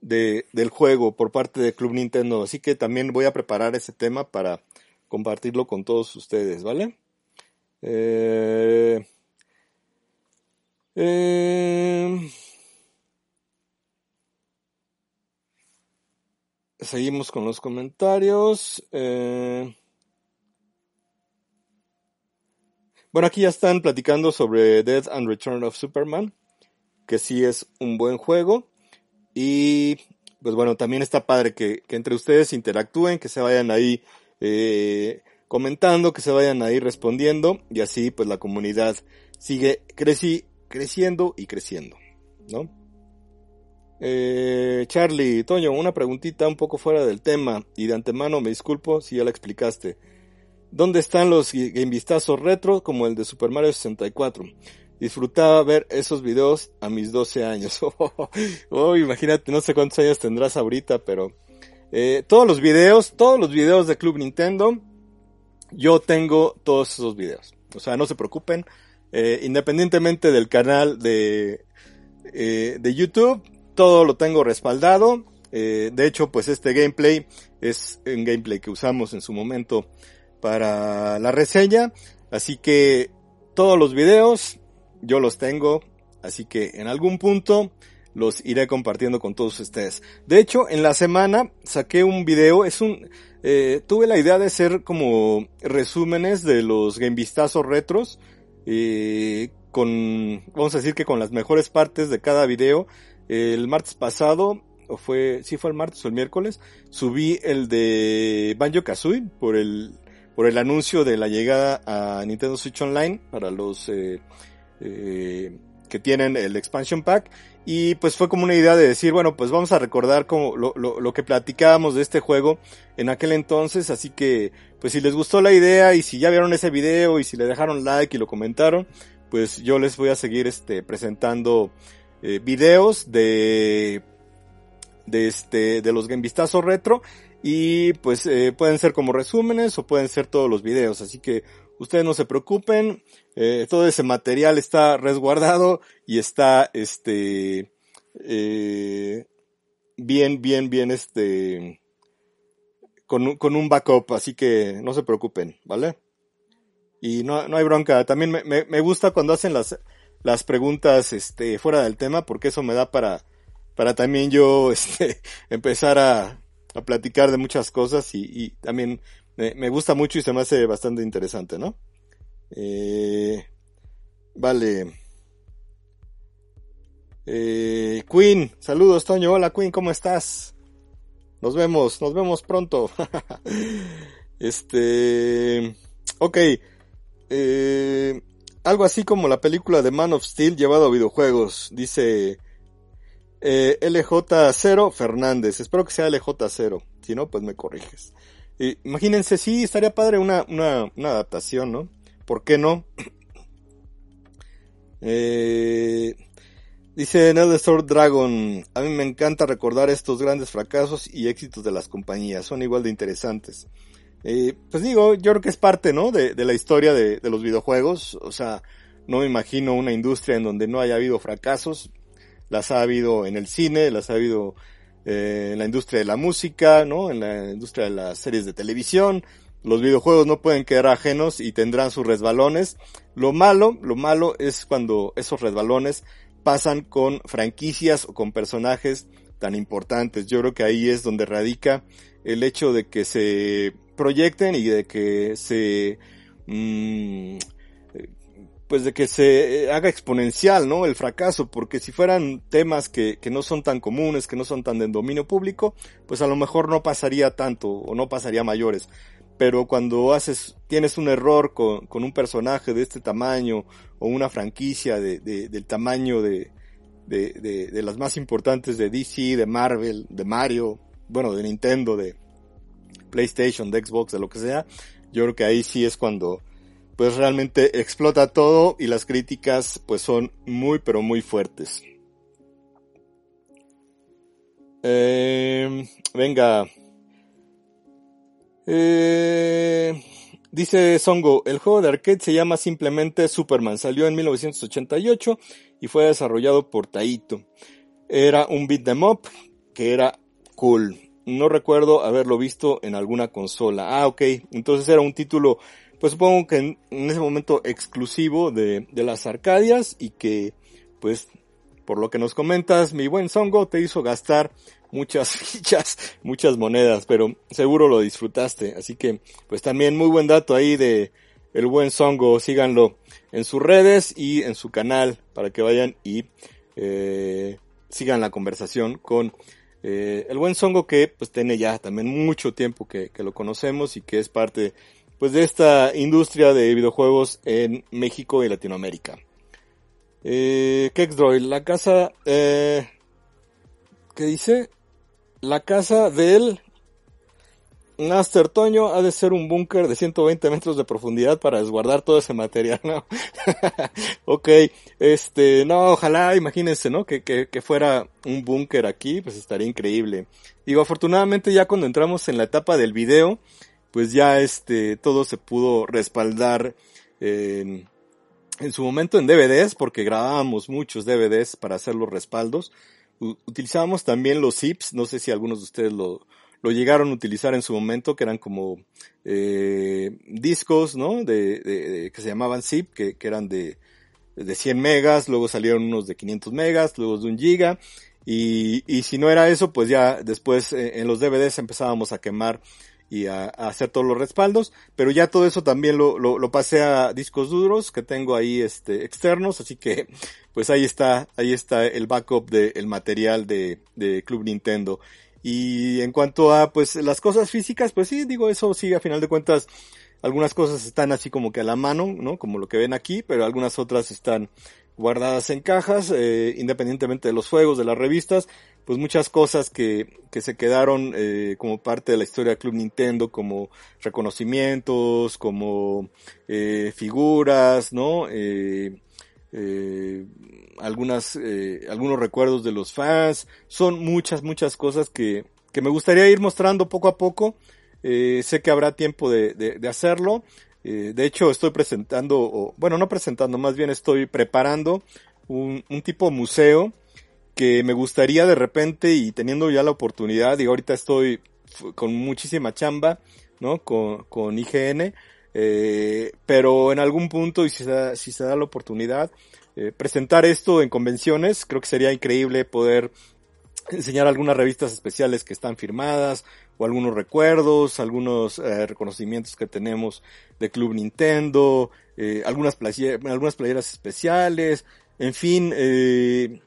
de, del juego por parte de Club Nintendo. Así que también voy a preparar ese tema para compartirlo con todos ustedes, ¿vale? Eh, eh, Seguimos con los comentarios. Eh... Bueno, aquí ya están platicando sobre Death and Return of Superman, que sí es un buen juego. Y pues bueno, también está padre que, que entre ustedes interactúen, que se vayan ahí eh, comentando, que se vayan ahí respondiendo. Y así pues la comunidad sigue creci creciendo y creciendo, ¿no? Eh, Charlie, Toño, una preguntita un poco fuera del tema y de antemano me disculpo si ya la explicaste. ¿Dónde están los game vistazos retro como el de Super Mario 64? Disfrutaba ver esos videos a mis 12 años. oh, imagínate, no sé cuántos años tendrás ahorita, pero eh, todos los videos, todos los videos de Club Nintendo, yo tengo todos esos videos. O sea, no se preocupen. Eh, independientemente del canal de, eh, de YouTube, todo lo tengo respaldado. Eh, de hecho, pues este gameplay es un gameplay que usamos en su momento para la reseña. Así que todos los videos yo los tengo. Así que en algún punto los iré compartiendo con todos ustedes. De hecho, en la semana saqué un video, es un, eh, tuve la idea de hacer como resúmenes de los game vistazos retros, eh, con, vamos a decir que con las mejores partes de cada video. El martes pasado, o fue, sí fue el martes o el miércoles, subí el de Banjo Kazooie por el, por el anuncio de la llegada a Nintendo Switch Online para los eh, eh, que tienen el expansion pack. Y pues fue como una idea de decir, bueno, pues vamos a recordar como lo, lo, lo, que platicábamos de este juego en aquel entonces, así que pues si les gustó la idea y si ya vieron ese video y si le dejaron like y lo comentaron, pues yo les voy a seguir este presentando eh, videos de de este de los game retro y pues eh, pueden ser como resúmenes o pueden ser todos los videos, así que ustedes no se preocupen, eh, todo ese material está resguardado y está este eh, bien, bien, bien este con, con, un backup, así que no se preocupen, ¿vale? Y no, no hay bronca, también me, me, me, gusta cuando hacen las, las preguntas este, fuera del tema, porque eso me da para, para también yo este, empezar a, a platicar de muchas cosas y, y también me, gusta mucho y se me hace bastante interesante, ¿no? Eh, vale. Eh, Queen, saludos Toño, hola Queen, ¿cómo estás? Nos vemos, nos vemos pronto. este, ok, eh, algo así como la película de Man of Steel llevado a videojuegos, dice eh, LJ0 Fernández, espero que sea LJ0, si no, pues me corriges. Imagínense, sí, estaría padre una, una, una adaptación, ¿no? ¿Por qué no? Eh, dice Nether Dragon, a mí me encanta recordar estos grandes fracasos y éxitos de las compañías, son igual de interesantes. Eh, pues digo, yo creo que es parte, ¿no? De, de la historia de, de, los videojuegos, o sea, no me imagino una industria en donde no haya habido fracasos, las ha habido en el cine, las ha habido eh, en la industria de la música, ¿no? En la industria de las series de televisión, los videojuegos no pueden quedar ajenos y tendrán sus resbalones. Lo malo, lo malo es cuando esos resbalones pasan con franquicias o con personajes tan importantes. Yo creo que ahí es donde radica el hecho de que se proyecten y de que se mmm, pues de que se haga exponencial, ¿no? El fracaso, porque si fueran temas que, que no son tan comunes, que no son tan de dominio público, pues a lo mejor no pasaría tanto o no pasaría mayores pero cuando haces, tienes un error con, con un personaje de este tamaño o una franquicia de, de, del tamaño de, de, de, las más importantes de DC, de Marvel, de Mario, bueno, de Nintendo, de PlayStation, de Xbox, de lo que sea, yo creo que ahí sí es cuando pues realmente explota todo y las críticas pues son muy pero muy fuertes. Eh, venga, eh, dice Songo, el juego de arcade se llama simplemente Superman. Salió en 1988 y fue desarrollado por Taito. Era un beat em up que era cool. No recuerdo haberlo visto en alguna consola. Ah, ok. Entonces era un título, pues supongo que en, ese momento exclusivo de, de las Arcadias y que, pues, por lo que nos comentas, mi buen Songo te hizo gastar muchas fichas, muchas monedas, pero seguro lo disfrutaste. Así que, pues también muy buen dato ahí de el buen Songo, síganlo en sus redes y en su canal para que vayan y eh, sigan la conversación con eh, el buen Songo que pues tiene ya también mucho tiempo que, que lo conocemos y que es parte pues de esta industria de videojuegos en México y Latinoamérica. Eh, Kexdroid, la casa, eh, ¿qué dice? La casa del Master Toño ha de ser un búnker de 120 metros de profundidad para desguardar todo ese material, ¿no? ok, este, no, ojalá, imagínense, ¿no? Que, que, fuera un búnker aquí, pues estaría increíble. Digo, afortunadamente ya cuando entramos en la etapa del video, pues ya este, todo se pudo respaldar en, su momento en DVDs, porque grabábamos muchos DVDs para hacer los respaldos. utilizábamos también los zips, no sé si algunos de ustedes lo, lo llegaron a utilizar en su momento, que eran como eh, discos, ¿no? De, de, que se llamaban zip, que, que eran de, de 100 megas, luego salieron unos de 500 megas, luego de un giga, y, y si no era eso, pues ya después eh, en los DVDs empezábamos a quemar y a, a, hacer todos los respaldos, pero ya todo eso también lo, lo, lo, pasé a discos duros que tengo ahí este externos, así que pues ahí está, ahí está el backup del material de, de Club Nintendo. Y en cuanto a pues las cosas físicas, pues sí, digo, eso sí, a final de cuentas, algunas cosas están así como que a la mano, ¿no? Como lo que ven aquí, pero algunas otras están guardadas en cajas, eh, independientemente de los juegos, de las revistas, pues muchas cosas que, que se quedaron eh, como parte de la historia de Club Nintendo, como reconocimientos, como eh, figuras, ¿no? Eh, eh, algunas, eh, algunos recuerdos de los fans, son muchas, muchas cosas que, que me gustaría ir mostrando poco a poco. Eh, sé que habrá tiempo de, de, de hacerlo. Eh, de hecho, estoy presentando, o, bueno, no presentando, más bien estoy preparando un, un tipo museo que me gustaría de repente y teniendo ya la oportunidad, y ahorita estoy con muchísima chamba, ¿no? Con, con IGN, eh, pero en algún punto, y si se da, si se da la oportunidad, eh, presentar esto en convenciones, creo que sería increíble poder enseñar algunas revistas especiales que están firmadas, o algunos recuerdos, algunos eh, reconocimientos que tenemos de Club Nintendo, eh, algunas, playeras, algunas playeras especiales, en fin, eh,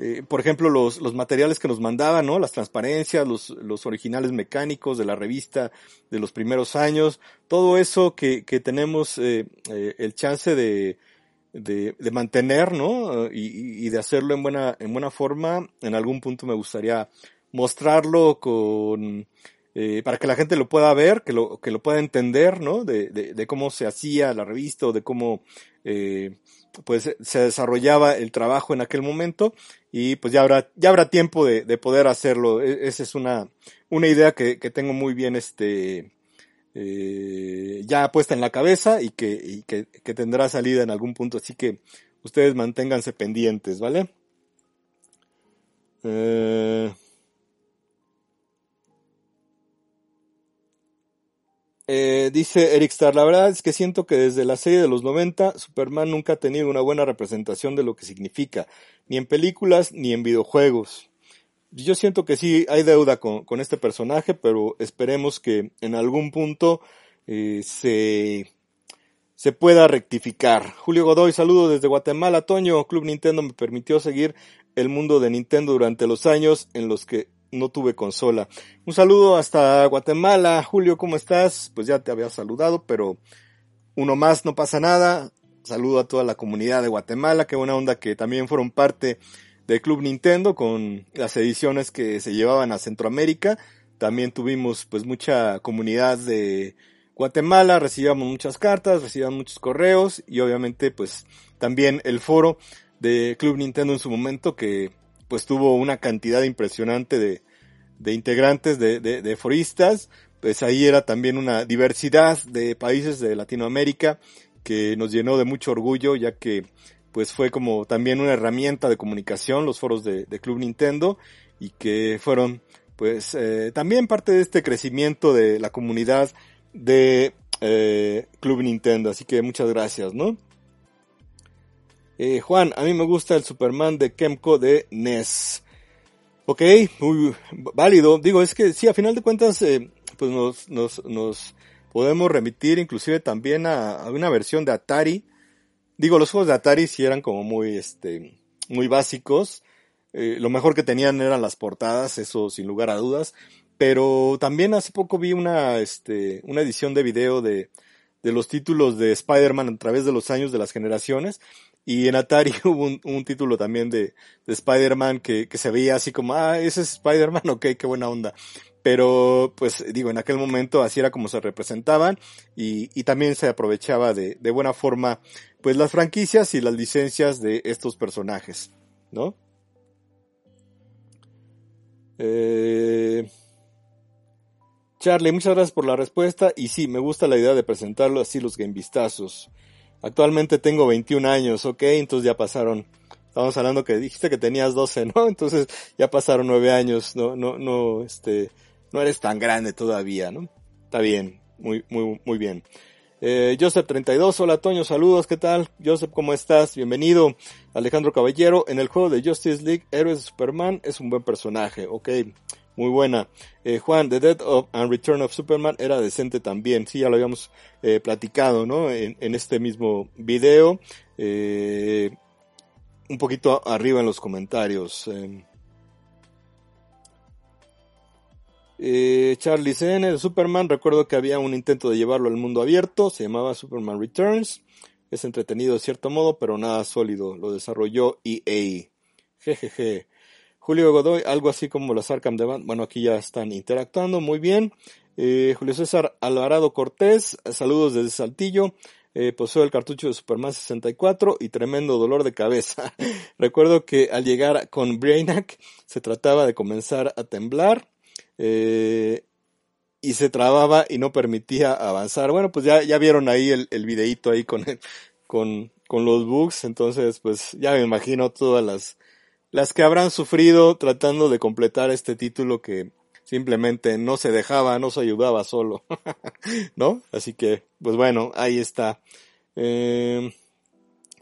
eh, por ejemplo, los, los materiales que nos mandaban, ¿no? Las transparencias, los, los originales mecánicos de la revista de los primeros años, todo eso que, que tenemos eh, eh, el chance de, de, de mantener, ¿no? Y, y, de hacerlo en buena, en buena forma, en algún punto me gustaría mostrarlo con, eh, para que la gente lo pueda ver, que lo, que lo pueda entender, ¿no? De, de, de cómo se hacía la revista o de cómo, eh, pues se desarrollaba el trabajo en aquel momento y pues ya habrá, ya habrá tiempo de, de poder hacerlo. E, esa es una, una idea que, que tengo muy bien este, eh, ya puesta en la cabeza y que, y que, que tendrá salida en algún punto, así que ustedes manténganse pendientes, ¿vale? Eh... Eh, dice Eric Star, la verdad es que siento que desde la serie de los 90 Superman nunca ha tenido una buena representación de lo que significa, ni en películas ni en videojuegos. Yo siento que sí hay deuda con, con este personaje, pero esperemos que en algún punto eh, se, se pueda rectificar. Julio Godoy, saludo desde Guatemala. Toño, Club Nintendo me permitió seguir el mundo de Nintendo durante los años en los que no tuve consola. Un saludo hasta Guatemala. Julio, ¿cómo estás? Pues ya te había saludado, pero uno más, no pasa nada. Saludo a toda la comunidad de Guatemala, qué buena onda que también fueron parte del Club Nintendo con las ediciones que se llevaban a Centroamérica. También tuvimos pues mucha comunidad de Guatemala, recibíamos muchas cartas, recibíamos muchos correos y obviamente pues también el foro de Club Nintendo en su momento que pues tuvo una cantidad impresionante de, de integrantes, de, de, de, foristas, pues ahí era también una diversidad de países de Latinoamérica que nos llenó de mucho orgullo, ya que pues fue como también una herramienta de comunicación los foros de, de Club Nintendo y que fueron pues eh, también parte de este crecimiento de la comunidad de eh, Club Nintendo, así que muchas gracias, ¿no? Eh, Juan, a mí me gusta el Superman de Kemco de NES. Ok, muy válido. Digo, es que sí, a final de cuentas, eh, pues nos, nos, nos podemos remitir inclusive también a, una versión de Atari. Digo, los juegos de Atari sí eran como muy, este, muy básicos. Eh, lo mejor que tenían eran las portadas, eso sin lugar a dudas. Pero también hace poco vi una, este, una edición de video de, de los títulos de Spider-Man a través de los años de las generaciones. Y en Atari hubo un, un título también de, de Spider-Man que, que, se veía así como, ah, ese es Spider-Man, ok, qué buena onda. pero pues digo, en aquel momento así era como se representaban y, y también se aprovechaba de, de buena forma pues las franquicias y las licencias de estos personajes, ¿no? Eh... Charlie, muchas gracias por la respuesta y sí, me gusta la idea de presentarlo así los gamevistazos. Actualmente tengo 21 años, ok, entonces ya pasaron, estamos hablando que dijiste que tenías 12, ¿no? Entonces ya pasaron 9 años, no, no, no, este, no eres tan grande todavía, ¿no? Está bien, muy, muy, muy bien. Eh, Joseph32, hola Toño, saludos, ¿qué tal? Joseph, ¿cómo estás? Bienvenido. Alejandro Caballero, en el juego de Justice League, Héroes de Superman es un buen personaje, ok muy buena. Eh, Juan, The Death of and Return of Superman era decente también, sí, ya lo habíamos eh, platicado, ¿no? En, este mismo video, eh, un poquito arriba en los comentarios. Charlie CN Superman, recuerdo que había un intento de llevarlo al mundo abierto, se llamaba Superman Returns, es entretenido de cierto modo, pero nada sólido, lo desarrolló EA. Jejeje. Julio Godoy, algo así como las Arkham de Bueno, aquí ya están interactuando, muy bien. Eh, Julio César Alvarado Cortés, saludos desde Saltillo. Eh, poseo el cartucho de Superman 64 y tremendo dolor de cabeza. Recuerdo que al llegar con Brainiac se trataba de comenzar a temblar eh, y se trababa y no permitía avanzar. Bueno, pues ya, ya vieron ahí el, el videíto ahí con, con, con los bugs, entonces pues ya me imagino todas las las que habrán sufrido tratando de completar este título que simplemente no se dejaba, no se ayudaba solo, ¿no? Así que, pues bueno, ahí está. Eh,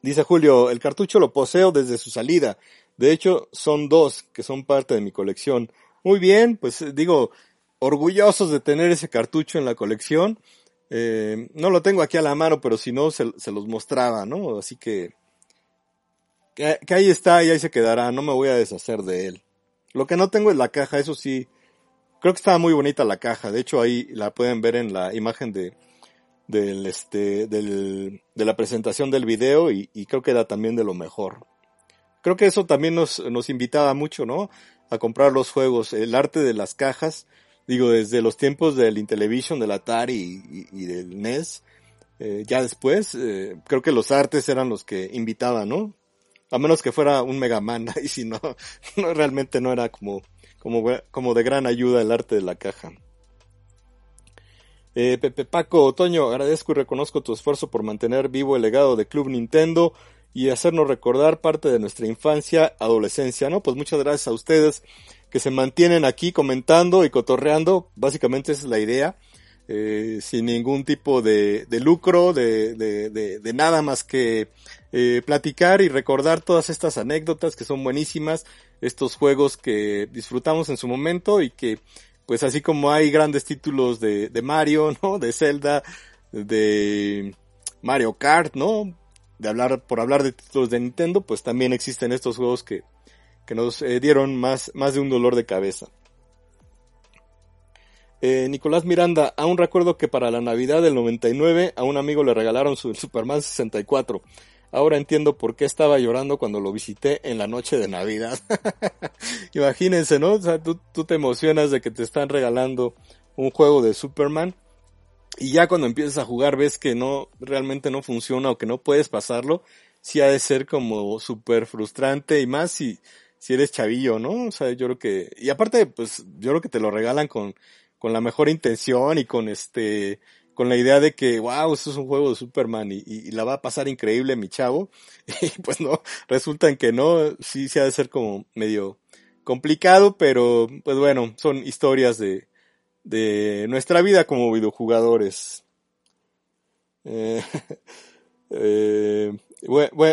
dice Julio, el cartucho lo poseo desde su salida. De hecho, son dos que son parte de mi colección. Muy bien, pues digo, orgullosos de tener ese cartucho en la colección. Eh, no lo tengo aquí a la mano, pero si no, se, se los mostraba, ¿no? Así que, que, ahí está y ahí se quedará, no me voy a deshacer de él. Lo que no tengo es la caja, eso sí, creo que estaba muy bonita la caja, de hecho ahí la pueden ver en la imagen de, del este, del, de la presentación del video y, creo que era también de lo mejor. Creo que eso también nos, nos invitaba mucho, ¿no? A comprar los juegos, el arte de las cajas, digo, desde los tiempos del Intellivision, del Atari y, y, del NES, eh, ya después, eh, creo que los artes eran los que invitaban, ¿no? A menos que fuera un Mega Man, y si no, no realmente no era como, como, como de gran ayuda el arte de la caja. Eh, Pepe Paco Otoño, agradezco y reconozco tu esfuerzo por mantener vivo el legado de Club Nintendo y hacernos recordar parte de nuestra infancia, adolescencia, ¿no? Pues muchas gracias a ustedes que se mantienen aquí comentando y cotorreando, básicamente esa es la idea, eh, sin ningún tipo de, de lucro, de, de, de, nada más que eh, platicar y recordar todas estas anécdotas que son buenísimas, estos juegos que disfrutamos en su momento y que, pues así como hay grandes títulos de, de Mario, ¿no? De Zelda, de Mario Kart, ¿no? De hablar, por hablar de títulos de Nintendo, pues también existen estos juegos que, que nos eh, dieron más, más de un dolor de cabeza. Eh, Nicolás Miranda, aún recuerdo que para la Navidad del 99 a un amigo le regalaron su Superman 64. Ahora entiendo por qué estaba llorando cuando lo visité en la noche de Navidad. Imagínense, ¿no? O sea, tú, tú te emocionas de que te están regalando un juego de Superman y ya cuando empiezas a jugar ves que no, realmente no funciona o que no puedes pasarlo, sí ha de ser como súper frustrante y más si, si eres chavillo, ¿no? O sea, yo creo que, y aparte, pues, yo creo que te lo regalan con, con la mejor intención y con este, con la idea de que, wow, esto es un juego de Superman y, la va a pasar increíble mi chavo. Y pues no, resulta en que no, sí se ha de ser como medio complicado, pero pues bueno, son historias de, de nuestra vida como videojugadores. Eh, eh,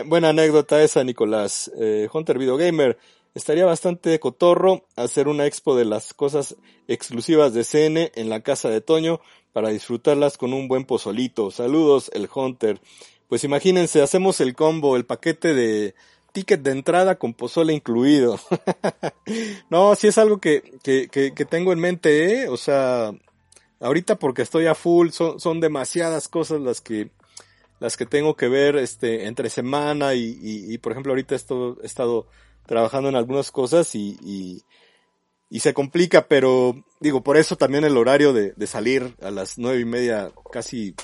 buena anécdota esa, Nicolás. Eh, Hunter Video Gamer. Estaría bastante cotorro hacer una expo de las cosas exclusivas de CN en la casa de Toño para disfrutarlas con un buen pozolito. Saludos, el Hunter. Pues imagínense, hacemos el combo, el paquete de ticket de entrada con pozole incluido. no, si es algo que, que, que, que, tengo en mente, ¿eh? O sea, ahorita porque estoy a full, son, son demasiadas cosas las que, las que tengo que ver, este, entre semana y, y, y por ejemplo ahorita esto, he estado trabajando en algunas cosas y, y, y se complica, pero digo, por eso también el horario de, de salir a las nueve y media, casi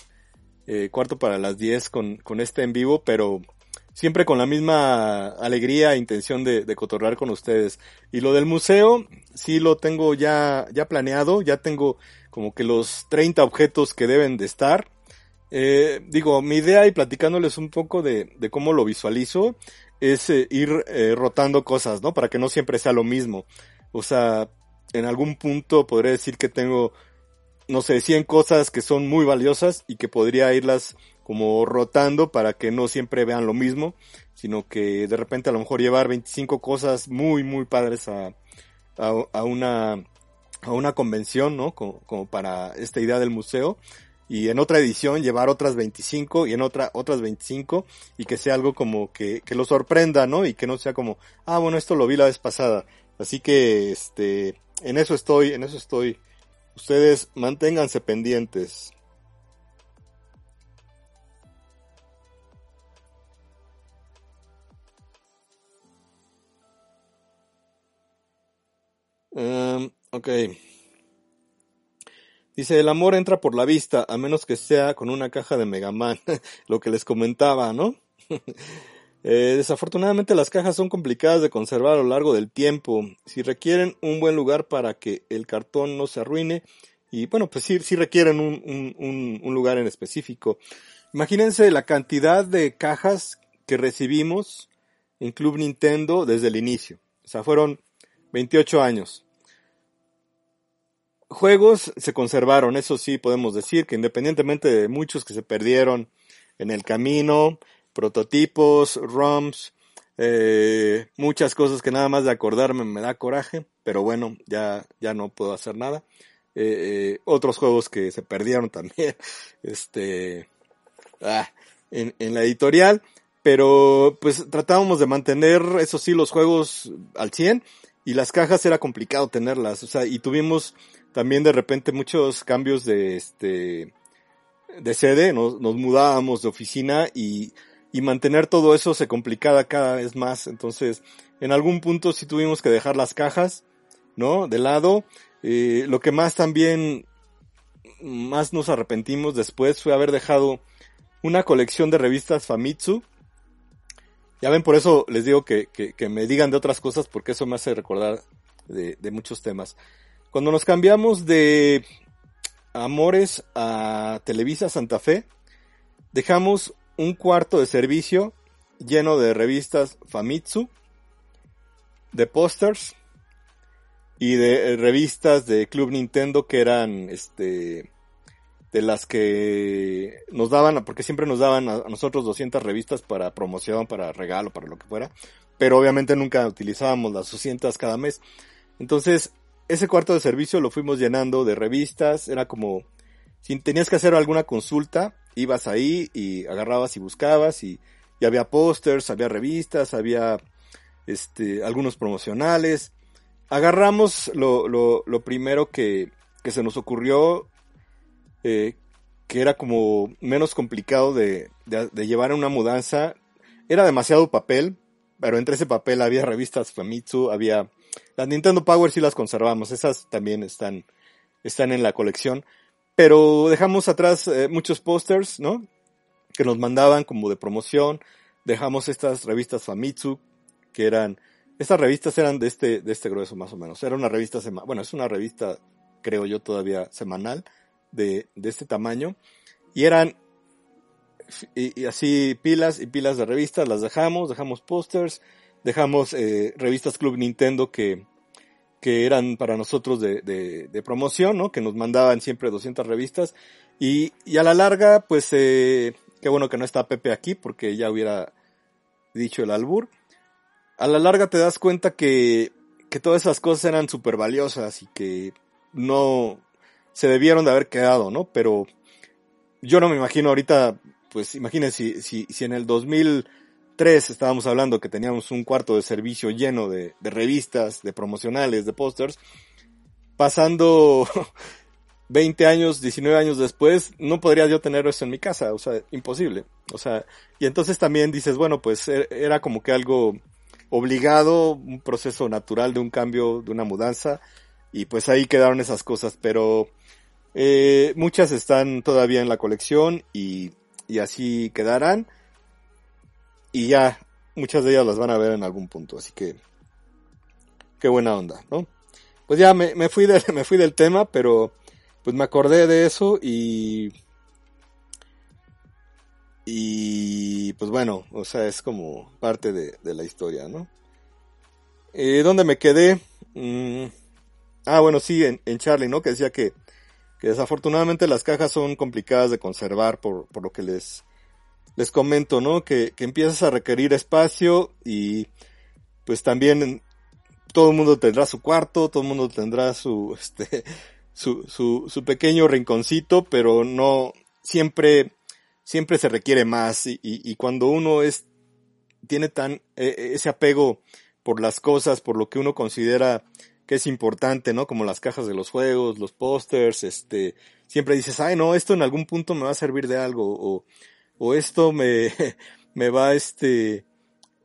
eh, cuarto para las diez con, con este en vivo, pero siempre con la misma alegría e intención de, de cotorrear con ustedes. Y lo del museo, sí lo tengo ya, ya planeado, ya tengo como que los 30 objetos que deben de estar. Eh, digo, mi idea y platicándoles un poco de, de cómo lo visualizo es eh, ir eh, rotando cosas, ¿no? Para que no siempre sea lo mismo. O sea, en algún punto podría decir que tengo, no sé, 100 cosas que son muy valiosas y que podría irlas como rotando para que no siempre vean lo mismo, sino que de repente a lo mejor llevar 25 cosas muy, muy padres a, a, una, a una convención, ¿no? Como, como para esta idea del museo y en otra edición llevar otras 25 y en otra otras 25 y que sea algo como que, que lo sorprenda, ¿no? Y que no sea como, ah, bueno, esto lo vi la vez pasada. Así que, este, en eso estoy, en eso estoy. Ustedes manténganse pendientes. Um, ok. Dice, el amor entra por la vista, a menos que sea con una caja de Megaman, lo que les comentaba, ¿no? eh, desafortunadamente las cajas son complicadas de conservar a lo largo del tiempo. Si requieren un buen lugar para que el cartón no se arruine, y bueno, pues sí, sí requieren un, un, un lugar en específico. Imagínense la cantidad de cajas que recibimos en Club Nintendo desde el inicio. O sea, fueron 28 años. Juegos se conservaron, eso sí podemos decir, que independientemente de muchos que se perdieron en el camino, prototipos, ROMs, eh, muchas cosas que nada más de acordarme me da coraje, pero bueno, ya, ya no puedo hacer nada. Eh, eh, otros juegos que se perdieron también, este, ah, en, en la editorial, pero pues tratábamos de mantener, eso sí, los juegos al 100 y las cajas era complicado tenerlas, o sea, y tuvimos también de repente muchos cambios de este de sede, nos, nos mudábamos de oficina y, y mantener todo eso se complicaba cada vez más, entonces en algún punto sí tuvimos que dejar las cajas, ¿no? De lado, eh, lo que más también más nos arrepentimos después fue haber dejado una colección de revistas Famitsu, ya ven, por eso les digo que, que, me digan de otras cosas, porque eso me hace recordar de, muchos temas. Cuando nos cambiamos de Amores a Televisa Santa Fe, dejamos un cuarto de servicio lleno de revistas Famitsu, de pósters y de revistas de Club Nintendo que eran este de las que nos daban, porque siempre nos daban a nosotros 200 revistas para promoción, para regalo, para lo que fuera, pero obviamente nunca utilizábamos las 200 cada mes. Entonces, ese cuarto de servicio lo fuimos llenando de revistas, era como, si tenías que hacer alguna consulta, ibas ahí y agarrabas y buscabas y, había pósters, había revistas, había este, algunos promocionales. Agarramos lo, lo, primero que, se nos ocurrió eh, que era como menos complicado de, llevar a una mudanza. Era demasiado papel, pero entre ese papel había revistas Famitsu, había... Las Nintendo Power sí las conservamos, esas también están, están en la colección. Pero dejamos atrás eh, muchos pósters, ¿no? Que nos mandaban como de promoción. Dejamos estas revistas Famitsu, que eran... Estas revistas eran de este, de este grueso más o menos. Era una revista semanal. Bueno, es una revista, creo yo, todavía semanal de, de este tamaño. Y eran y, y, así pilas y pilas de revistas, las dejamos, dejamos pósters, dejamos eh, revistas Club Nintendo que, que eran para nosotros de, de, de, promoción, ¿no? Que nos mandaban siempre 200 revistas. Y, y a la larga, pues, eh, qué bueno que no está Pepe aquí porque ya hubiera dicho el albur. A la larga te das cuenta que, que todas esas cosas eran súper valiosas y que no, se debieron de haber quedado, ¿no? Pero yo no me imagino ahorita, pues imagínense si, si, si en el 2003 estábamos hablando que teníamos un cuarto de servicio lleno de, de revistas, de promocionales, de pósters, pasando 20 años, 19 años después, no podría yo tener eso en mi casa, o sea, imposible. O sea, y entonces también dices, bueno, pues e, era como que algo obligado, un proceso natural de un cambio, de una mudanza, y pues ahí quedaron esas cosas, pero eh, muchas están todavía en la colección y, y así quedarán, y ya muchas de ellas las van a ver en algún punto, así que qué buena onda, ¿no? Pues ya me, me fui de, me fui del tema, pero pues me acordé de eso y y pues bueno, o sea, es como parte de, de la historia, ¿no? Eh, ¿Dónde me quedé? Mm, ah, bueno, sí, en, en, Charlie, ¿no? Que decía que, que desafortunadamente las cajas son complicadas de conservar por, por lo que les, les comento, ¿no? Que, que empiezas a requerir espacio y pues también todo el mundo tendrá su cuarto, todo el mundo tendrá su, este, su, su, su pequeño rinconcito, pero no, siempre siempre se requiere más y, y, cuando uno es, tiene tan, eh, ese apego por las cosas, por lo que uno considera que es importante, ¿no? Como las cajas de los juegos, los pósters, este, siempre dices, ay, no, esto en algún punto me va a servir de algo, o, o esto me, me va, este,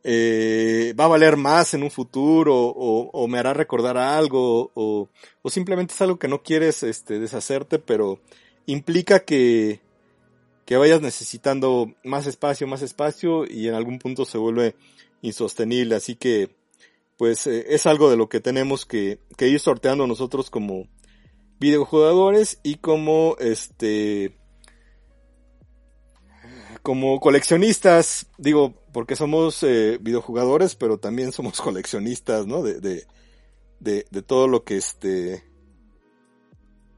eh, va a valer más en un futuro, o, o me hará recordar algo, o, o simplemente es algo que no quieres, este, deshacerte, pero implica que, que vayas necesitando más espacio, más espacio y en algún punto se vuelve insostenible. Así que, pues eh, es algo de lo que tenemos que, que ir sorteando nosotros como videojugadores y como este como coleccionistas, digo, porque somos eh, videojugadores, pero también somos coleccionistas, ¿no? De, de, de, todo lo que este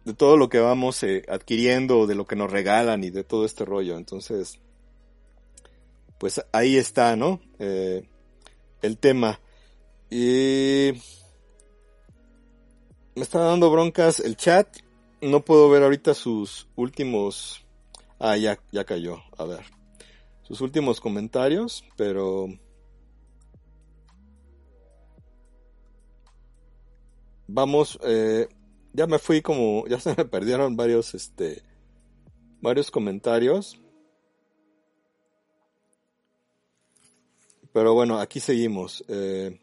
de todo lo que vamos eh, adquiriendo, de lo que nos regalan y de todo este rollo. Entonces, pues ahí está, ¿no? Eh, el tema. Y me está dando broncas el chat. No puedo ver ahorita sus últimos... Ah, ya, ya cayó. A ver. Sus últimos comentarios, pero... Vamos, eh, ya me fui como, ya se me perdieron varios, este, varios comentarios. Pero bueno, aquí seguimos. Eh,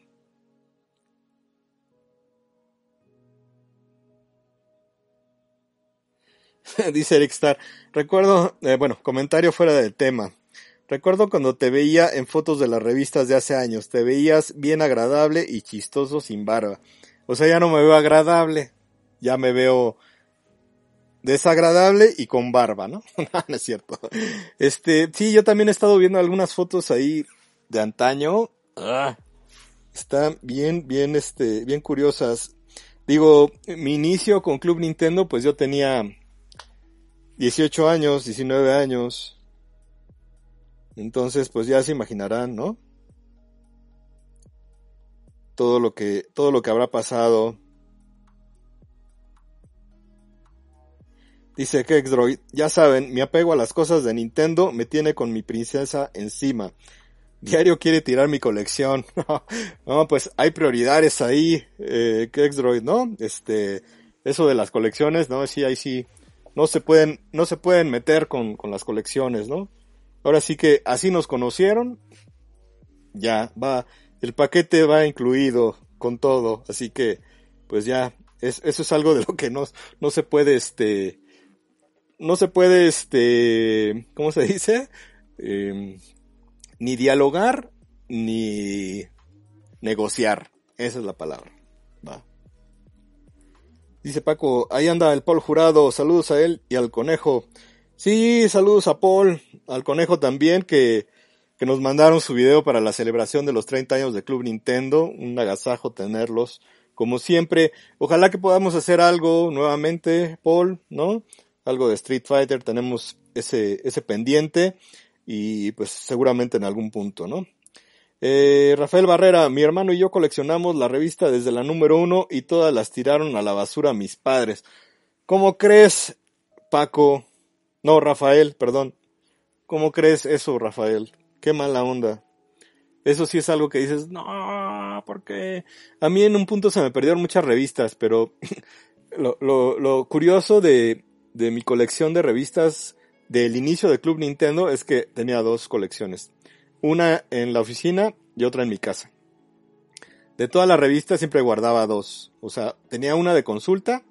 dice Eric Star, recuerdo, eh, bueno, comentario fuera del tema. Recuerdo cuando te veía en fotos de las revistas de hace años, te veías bien agradable y chistoso sin barba. O sea, ya no me veo agradable, ya me veo desagradable y con barba, ¿no? no es cierto. Este, sí, yo también he estado viendo algunas fotos ahí de antaño. Ah, están bien, bien, este, bien curiosas. Digo, mi inicio con Club Nintendo, pues yo tenía 18 años, 19 años. Entonces, pues ya se imaginarán, ¿no? Todo lo que, todo lo que habrá pasado. Dice Kexdroid, ya saben, mi apego a las cosas de Nintendo me tiene con mi princesa encima. Diario quiere tirar mi colección. no, pues hay prioridades ahí, eh, Kexdroid, ¿no? Este, eso de las colecciones, ¿no? Sí, ahí sí, no se pueden, no se pueden meter con, con las colecciones, ¿no? Ahora sí que así nos conocieron, ya, va, el paquete va incluido con todo, así que, pues ya, es, eso es algo de lo que no, no se puede, este, no se puede, este, ¿cómo se dice? Eh, ni dialogar, ni negociar. Esa es la palabra. Va. Dice Paco, ahí anda el Paul Jurado, saludos a él y al conejo. Sí, saludos a Paul, al conejo también, que, que nos mandaron su video para la celebración de los 30 años de Club Nintendo. Un agasajo tenerlos. Como siempre, ojalá que podamos hacer algo nuevamente, Paul, ¿no? algo de Street Fighter, tenemos ese, ese pendiente y pues seguramente en algún punto, ¿no? Eh, Rafael Barrera, mi hermano y yo coleccionamos la revista desde la número uno y todas las tiraron a la basura mis padres. ¿Cómo crees, Paco? No, Rafael, perdón. ¿Cómo crees eso, Rafael? Qué mala onda. Eso sí es algo que dices, no, porque a mí en un punto se me perdieron muchas revistas, pero lo, curioso de, de mi colección de revistas del inicio de Club Nintendo es que tenía dos colecciones. Una en la oficina y otra en mi casa. de todas las revistas siempre guardaba dos. O sea, tenía una de consulta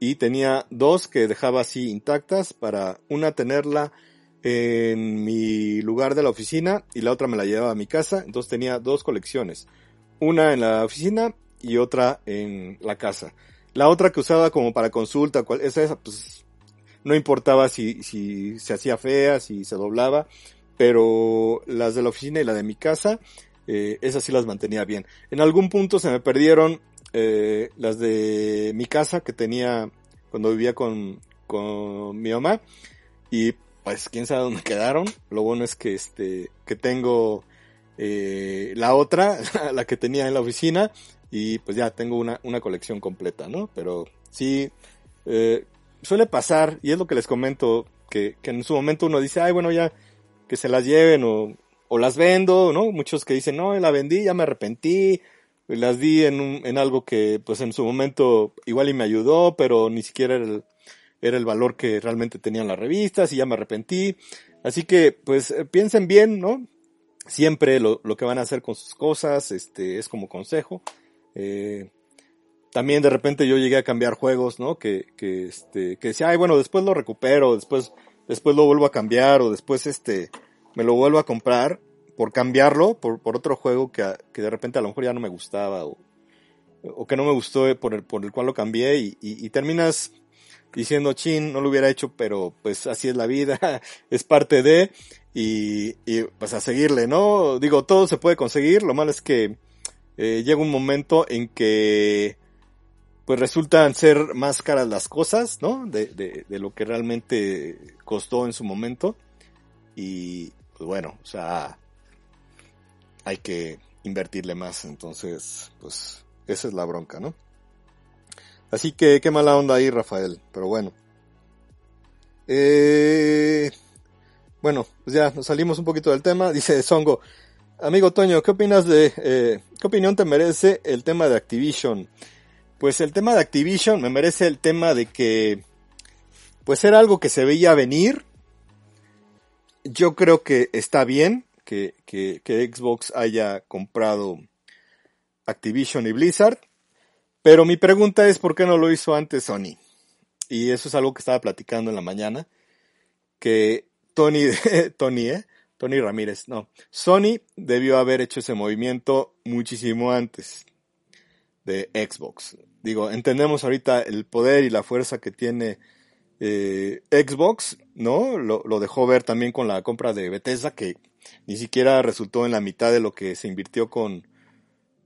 y tenía dos que dejaba así intactas para una tenerla en mi lugar de la oficina y la otra me la llevaba a mi casa. Entonces tenía dos colecciones. Una en la oficina y otra en la casa. La otra que usaba como para consulta, esa, pues no importaba si, si se hacía fea, si se doblaba, pero las de la oficina y la de mi casa, eh, esas sí las mantenía bien. En algún punto se me perdieron eh, las de mi casa que tenía cuando vivía con, con mi mamá y pues quién sabe dónde quedaron. Lo bueno es que este que tengo eh, la otra, la que tenía en la oficina y pues ya tengo una, una colección completa, ¿no? Pero sí eh, suele pasar y es lo que les comento que, que en su momento uno dice, ay bueno ya que se las lleven o, o las vendo, ¿no? Muchos que dicen, no, la vendí, ya me arrepentí, las di en, un, en algo que pues en su momento igual y me ayudó, pero ni siquiera era el, era el valor que realmente tenían las revistas y ya me arrepentí. Así que pues eh, piensen bien, ¿no? Siempre lo, lo que van a hacer con sus cosas, este, es como consejo. Eh, también de repente yo llegué a cambiar juegos, ¿no? Que, que, este, que decía, ay, bueno, después lo recupero, después, después lo vuelvo a cambiar o después, este, me lo vuelvo a comprar por cambiarlo por, por otro juego que, que de repente a lo mejor ya no me gustaba o, o que no me gustó por el, por el cual lo cambié y, terminas diciendo, chin, no lo hubiera hecho, pero pues así es la vida, es parte de, y, y pues a seguirle, ¿no? Digo, todo se puede conseguir, lo malo es que eh, llega un momento en que pues resultan ser más caras las cosas, ¿no? De, de, de lo que realmente costó en su momento. Y pues bueno, o sea, hay que invertirle más. Entonces, pues esa es la bronca, ¿no? Así que qué mala onda ahí, Rafael. Pero bueno. Eh, bueno, pues ya nos salimos un poquito del tema. Dice Songo, amigo Toño, ¿qué opinas de, eh, qué opinión te merece el tema de Activision? Pues el tema de Activision me merece el tema de que, pues era algo que se veía venir. Yo creo que está bien que, que, que Xbox haya comprado Activision y Blizzard. Pero mi pregunta es por qué no lo hizo antes Sony. Y eso es algo que estaba platicando en la mañana. Que Tony, Tony, ¿eh? Tony Ramírez, no. Sony debió haber hecho ese movimiento muchísimo antes de Xbox. Digo, entendemos ahorita el poder y la fuerza que tiene eh, Xbox, ¿no? Lo, lo, dejó ver también con la compra de Bethesda, que ni siquiera resultó en la mitad de lo que se invirtió con,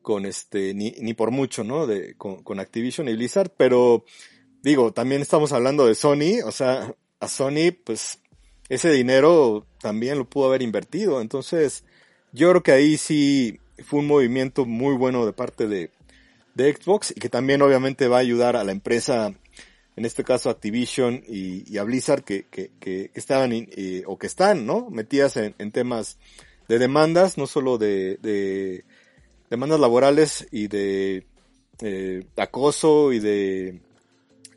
con este, ni, ni por mucho, ¿no? De, con, con Activision y Blizzard, pero digo, también estamos hablando de Sony, o sea, a Sony, pues, ese dinero también lo pudo haber invertido, entonces, yo creo que ahí sí fue un movimiento muy bueno de parte de, de Xbox y que también obviamente va a ayudar a la empresa en este caso Activision y, y a Blizzard que, que, que estaban eh, o que están, ¿no? Metidas en, en, temas de demandas, no solo de, de demandas laborales y de eh, acoso y de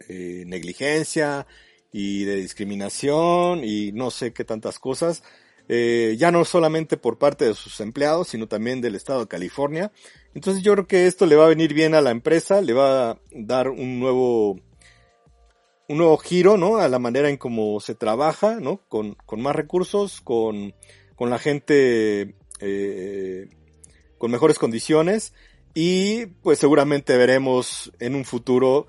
eh, negligencia y de discriminación y no sé qué tantas cosas. Eh, ya no solamente por parte de sus empleados, sino también del estado de California. Entonces yo creo que esto le va a venir bien a la empresa, le va a dar un nuevo un nuevo giro, ¿no? A la manera en cómo se trabaja, ¿no? Con, con más recursos, con, con la gente eh, con mejores condiciones y pues seguramente veremos en un futuro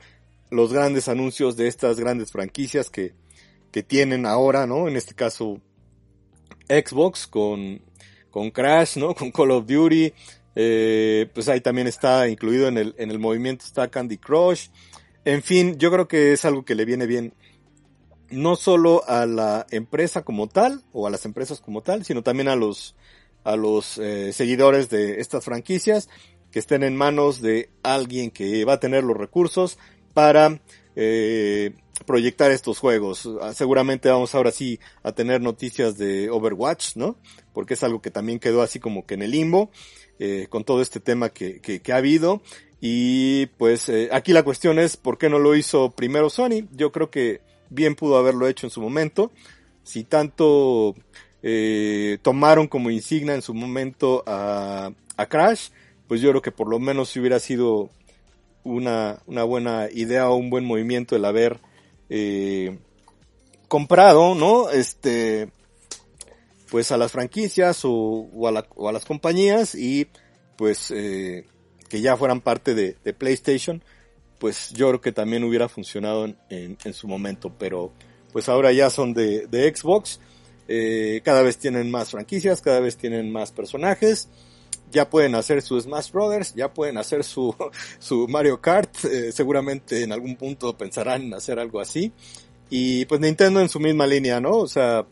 los grandes anuncios de estas grandes franquicias que, que tienen ahora, ¿no? En este caso Xbox con, con Crash, ¿no? Con Call of Duty, eh, pues ahí también está incluido en el, en el movimiento está Candy Crush, en fin, yo creo que es algo que le viene bien no solo a la empresa como tal o a las empresas como tal, sino también a los a los eh, seguidores de estas franquicias que estén en manos de alguien que va a tener los recursos para eh, proyectar estos juegos. Ah, seguramente vamos ahora sí a tener noticias de Overwatch, ¿no? Porque es algo que también quedó así como que en el limbo eh, con todo este tema que, que, que ha habido. Y pues eh, aquí la cuestión es por qué no lo hizo primero Sony. Yo creo que bien pudo haberlo hecho en su momento. Si tanto eh, tomaron como insignia en su momento a, Crash, pues yo creo que por lo menos si hubiera sido una, buena idea o un buen movimiento el haber eh, comprado, ¿no? Este, pues a las franquicias o, a, las compañías y pues eh, que ya fueran parte de, PlayStation, pues yo creo que también hubiera funcionado en, su momento, pero pues ahora ya son de Xbox, eh, cada vez tienen más franquicias, cada vez tienen más personajes, ya pueden hacer su Smash Brothers, ya pueden hacer su, su Mario Kart, eh, seguramente en algún punto pensarán en hacer algo así. Y pues Nintendo en su misma línea, ¿no? O sea,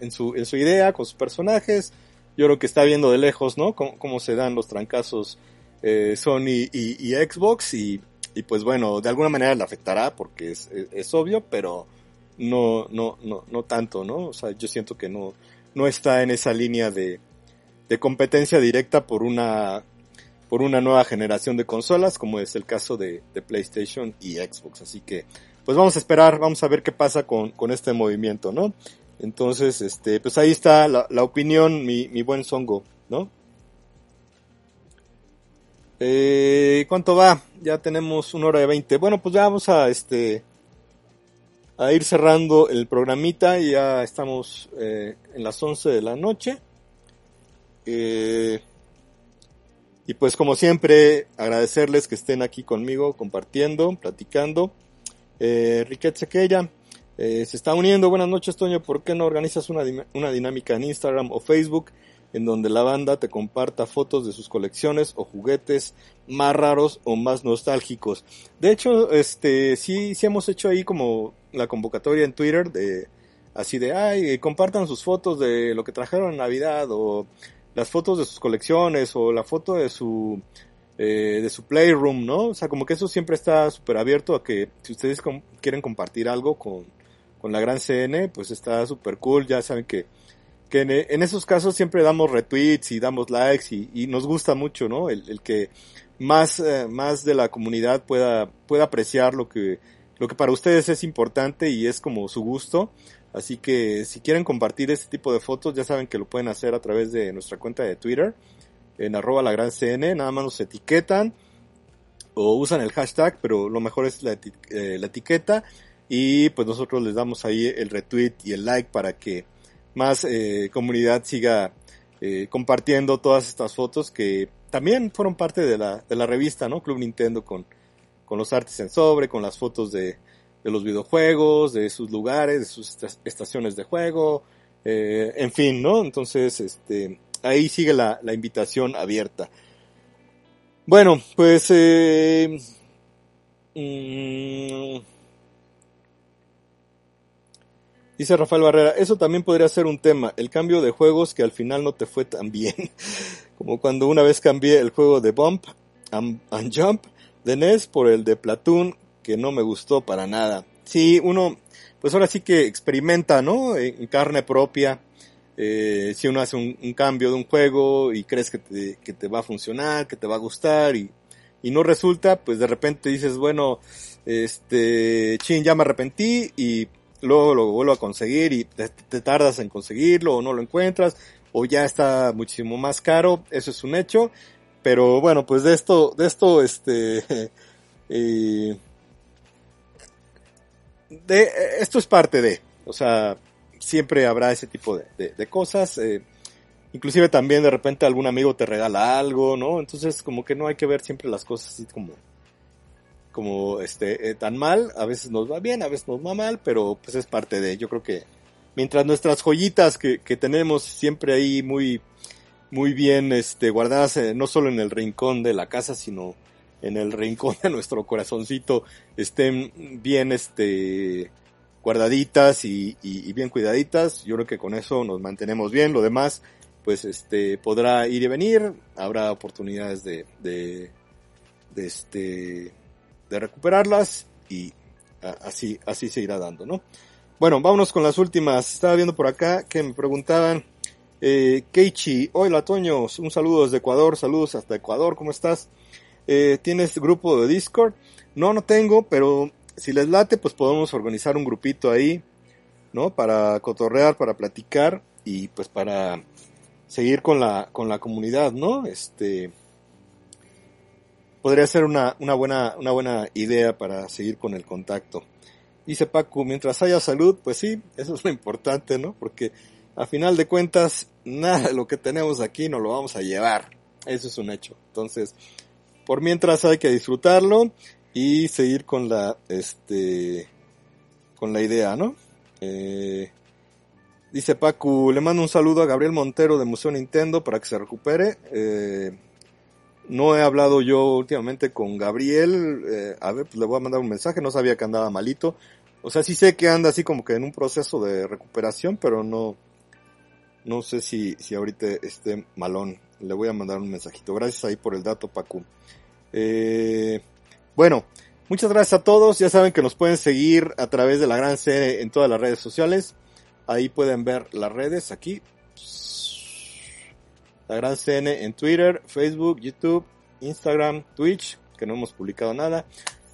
en su, en su idea, con sus personajes, yo creo que está viendo de lejos, ¿no? Cómo, se dan los trancazos eh, Sony y, Xbox y, y, pues bueno, de alguna manera le afectará porque es, es, obvio, pero no, no, no, no tanto, ¿no? O sea, yo siento que no, no está en esa línea de, de competencia directa por una por una nueva generación de consolas, como es el caso de, PlayStation y Xbox. Así que, pues vamos a esperar, vamos a ver qué pasa con, con este movimiento, ¿no? Entonces, este, pues ahí está la, la opinión, mi, mi buen Songo, ¿no? Eh, ¿Cuánto va? Ya tenemos una hora de veinte. Bueno, pues ya vamos a este a ir cerrando el programita. Ya estamos eh, en las once de la noche. Eh, y pues como siempre, agradecerles que estén aquí conmigo, compartiendo, platicando. Eh, Riquet Sequeira eh, se está uniendo. Buenas noches, Toño. ¿Por qué no organizas una, una dinámica en Instagram o Facebook en donde la banda te comparta fotos de sus colecciones o juguetes más raros o más nostálgicos? De hecho, este, sí, sí hemos hecho ahí como la convocatoria en Twitter de, así de, ay, compartan sus fotos de lo que trajeron en Navidad o las fotos de sus colecciones o la foto de su eh, de su playroom, ¿no? O sea, como que eso siempre está súper abierto a que si ustedes quieren compartir algo con, con la gran CN, pues está súper cool, ya saben que, que en, esos casos siempre damos retweets y damos likes y, nos gusta mucho, ¿no? El, que más, eh, más de la comunidad pueda, pueda apreciar lo que, lo que para ustedes es importante y es como su gusto Así que si quieren compartir este tipo de fotos, ya saben que lo pueden hacer a través de nuestra cuenta de Twitter, en arroba la nada más nos etiquetan o usan el hashtag, pero lo mejor es la, eh, etiqueta y pues nosotros les damos ahí el retweet y el like para que más eh, comunidad siga eh, compartiendo todas estas fotos que también fueron parte de la, de la revista, ¿no? Club Nintendo con, con los artes en sobre, con las fotos de, de los videojuegos, de sus lugares, de sus estaciones de juego, eh, en fin, ¿no? Entonces, este, ahí sigue la, la invitación abierta. Bueno, pues, eh, mm, dice Rafael Barrera, eso también podría ser un tema, el cambio de juegos que al final no te fue tan bien, como cuando una vez cambié el juego de Bump and, Jump de NES por el de Platoon que no me gustó para nada. Sí, uno, pues ahora sí que experimenta, ¿no? En carne propia. Eh, si uno hace un, cambio de un juego y crees que te, que te, va a funcionar, que te va a gustar y, y no resulta, pues de repente dices, bueno, este, chin, ya me arrepentí y luego lo vuelvo a conseguir y te, tardas en conseguirlo o no lo encuentras o ya está muchísimo más caro, eso es un hecho, pero bueno, pues de esto, de esto, este, eh, de, esto es parte de, o sea, siempre habrá ese tipo de, de, cosas. Eh, inclusive también de repente algún amigo te regala algo, ¿no? Entonces como que no hay que ver siempre las cosas así como, como este, eh, tan mal. A veces nos va bien, a veces nos va mal, pero pues es parte de. Yo creo que mientras nuestras joyitas que, que tenemos siempre ahí muy, muy bien, este, guardadas, eh, no solo en el rincón de la casa, sino en el rincón de nuestro corazoncito estén bien este guardaditas y, bien cuidaditas. Yo creo que con eso nos mantenemos bien. Lo demás, pues este podrá ir y venir. Habrá oportunidades de, de, de este de recuperarlas y así así se irá dando, ¿no? Bueno, vámonos con las últimas. Estaba viendo por acá que me preguntaban eh, Keichi, hola Toño, un saludo desde Ecuador, saludos hasta Ecuador, ¿cómo estás? Eh, ¿Tienes grupo de Discord? No, no tengo, pero si les late, pues podemos organizar un grupito ahí, ¿no? Para cotorrear, para platicar y pues para seguir con la, con la comunidad, ¿no? Este, podría ser una, una, buena, una buena idea para seguir con el contacto. Dice Paco, mientras haya salud, pues sí, eso es lo importante, ¿no? Porque a final de cuentas, nada de lo que tenemos aquí nos lo vamos a llevar. Eso es un hecho. Entonces, por mientras hay que disfrutarlo y seguir con la, este, con la idea, ¿no? Eh, dice Paco, le mando un saludo a Gabriel Montero de Museo Nintendo para que se recupere. Eh, no he hablado yo últimamente con Gabriel. Eh, a ver, pues le voy a mandar un mensaje. No sabía que andaba malito. O sea, sí sé que anda así como que en un proceso de recuperación, pero no, no sé si, si ahorita esté malón. Le voy a mandar un mensajito. Gracias ahí por el dato, Pacu. Eh, bueno, muchas gracias a todos. Ya saben que nos pueden seguir a través de la Gran Serie en todas las redes sociales. Ahí pueden ver las redes aquí la Gran CN en Twitter, Facebook, YouTube, Instagram, Twitch, que no hemos publicado nada,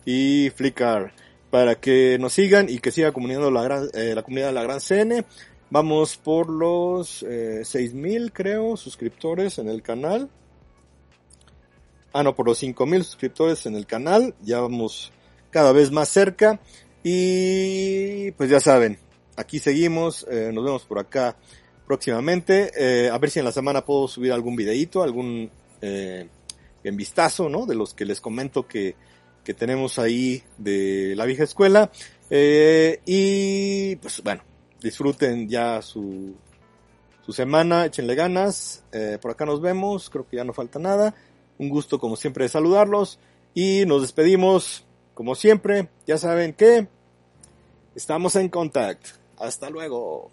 y Flickr, para que nos sigan y que siga comunicando la, gran, eh, la comunidad de la Gran CN. Vamos por los eh, 6.000, creo, suscriptores en el canal. Ah, no, por los 5.000 suscriptores en el canal. Ya vamos cada vez más cerca. Y pues ya saben, aquí seguimos. Eh, nos vemos por acá próximamente. Eh, a ver si en la semana puedo subir algún videito, algún eh, en vistazo, ¿no? De los que les comento que, que tenemos ahí de la vieja escuela. Eh, y pues bueno, disfruten ya su, su semana, échenle ganas. Eh, por acá nos vemos, creo que ya no falta nada. Un gusto como siempre de saludarlos. Y nos despedimos, como siempre. Ya saben que estamos en contacto. Hasta luego.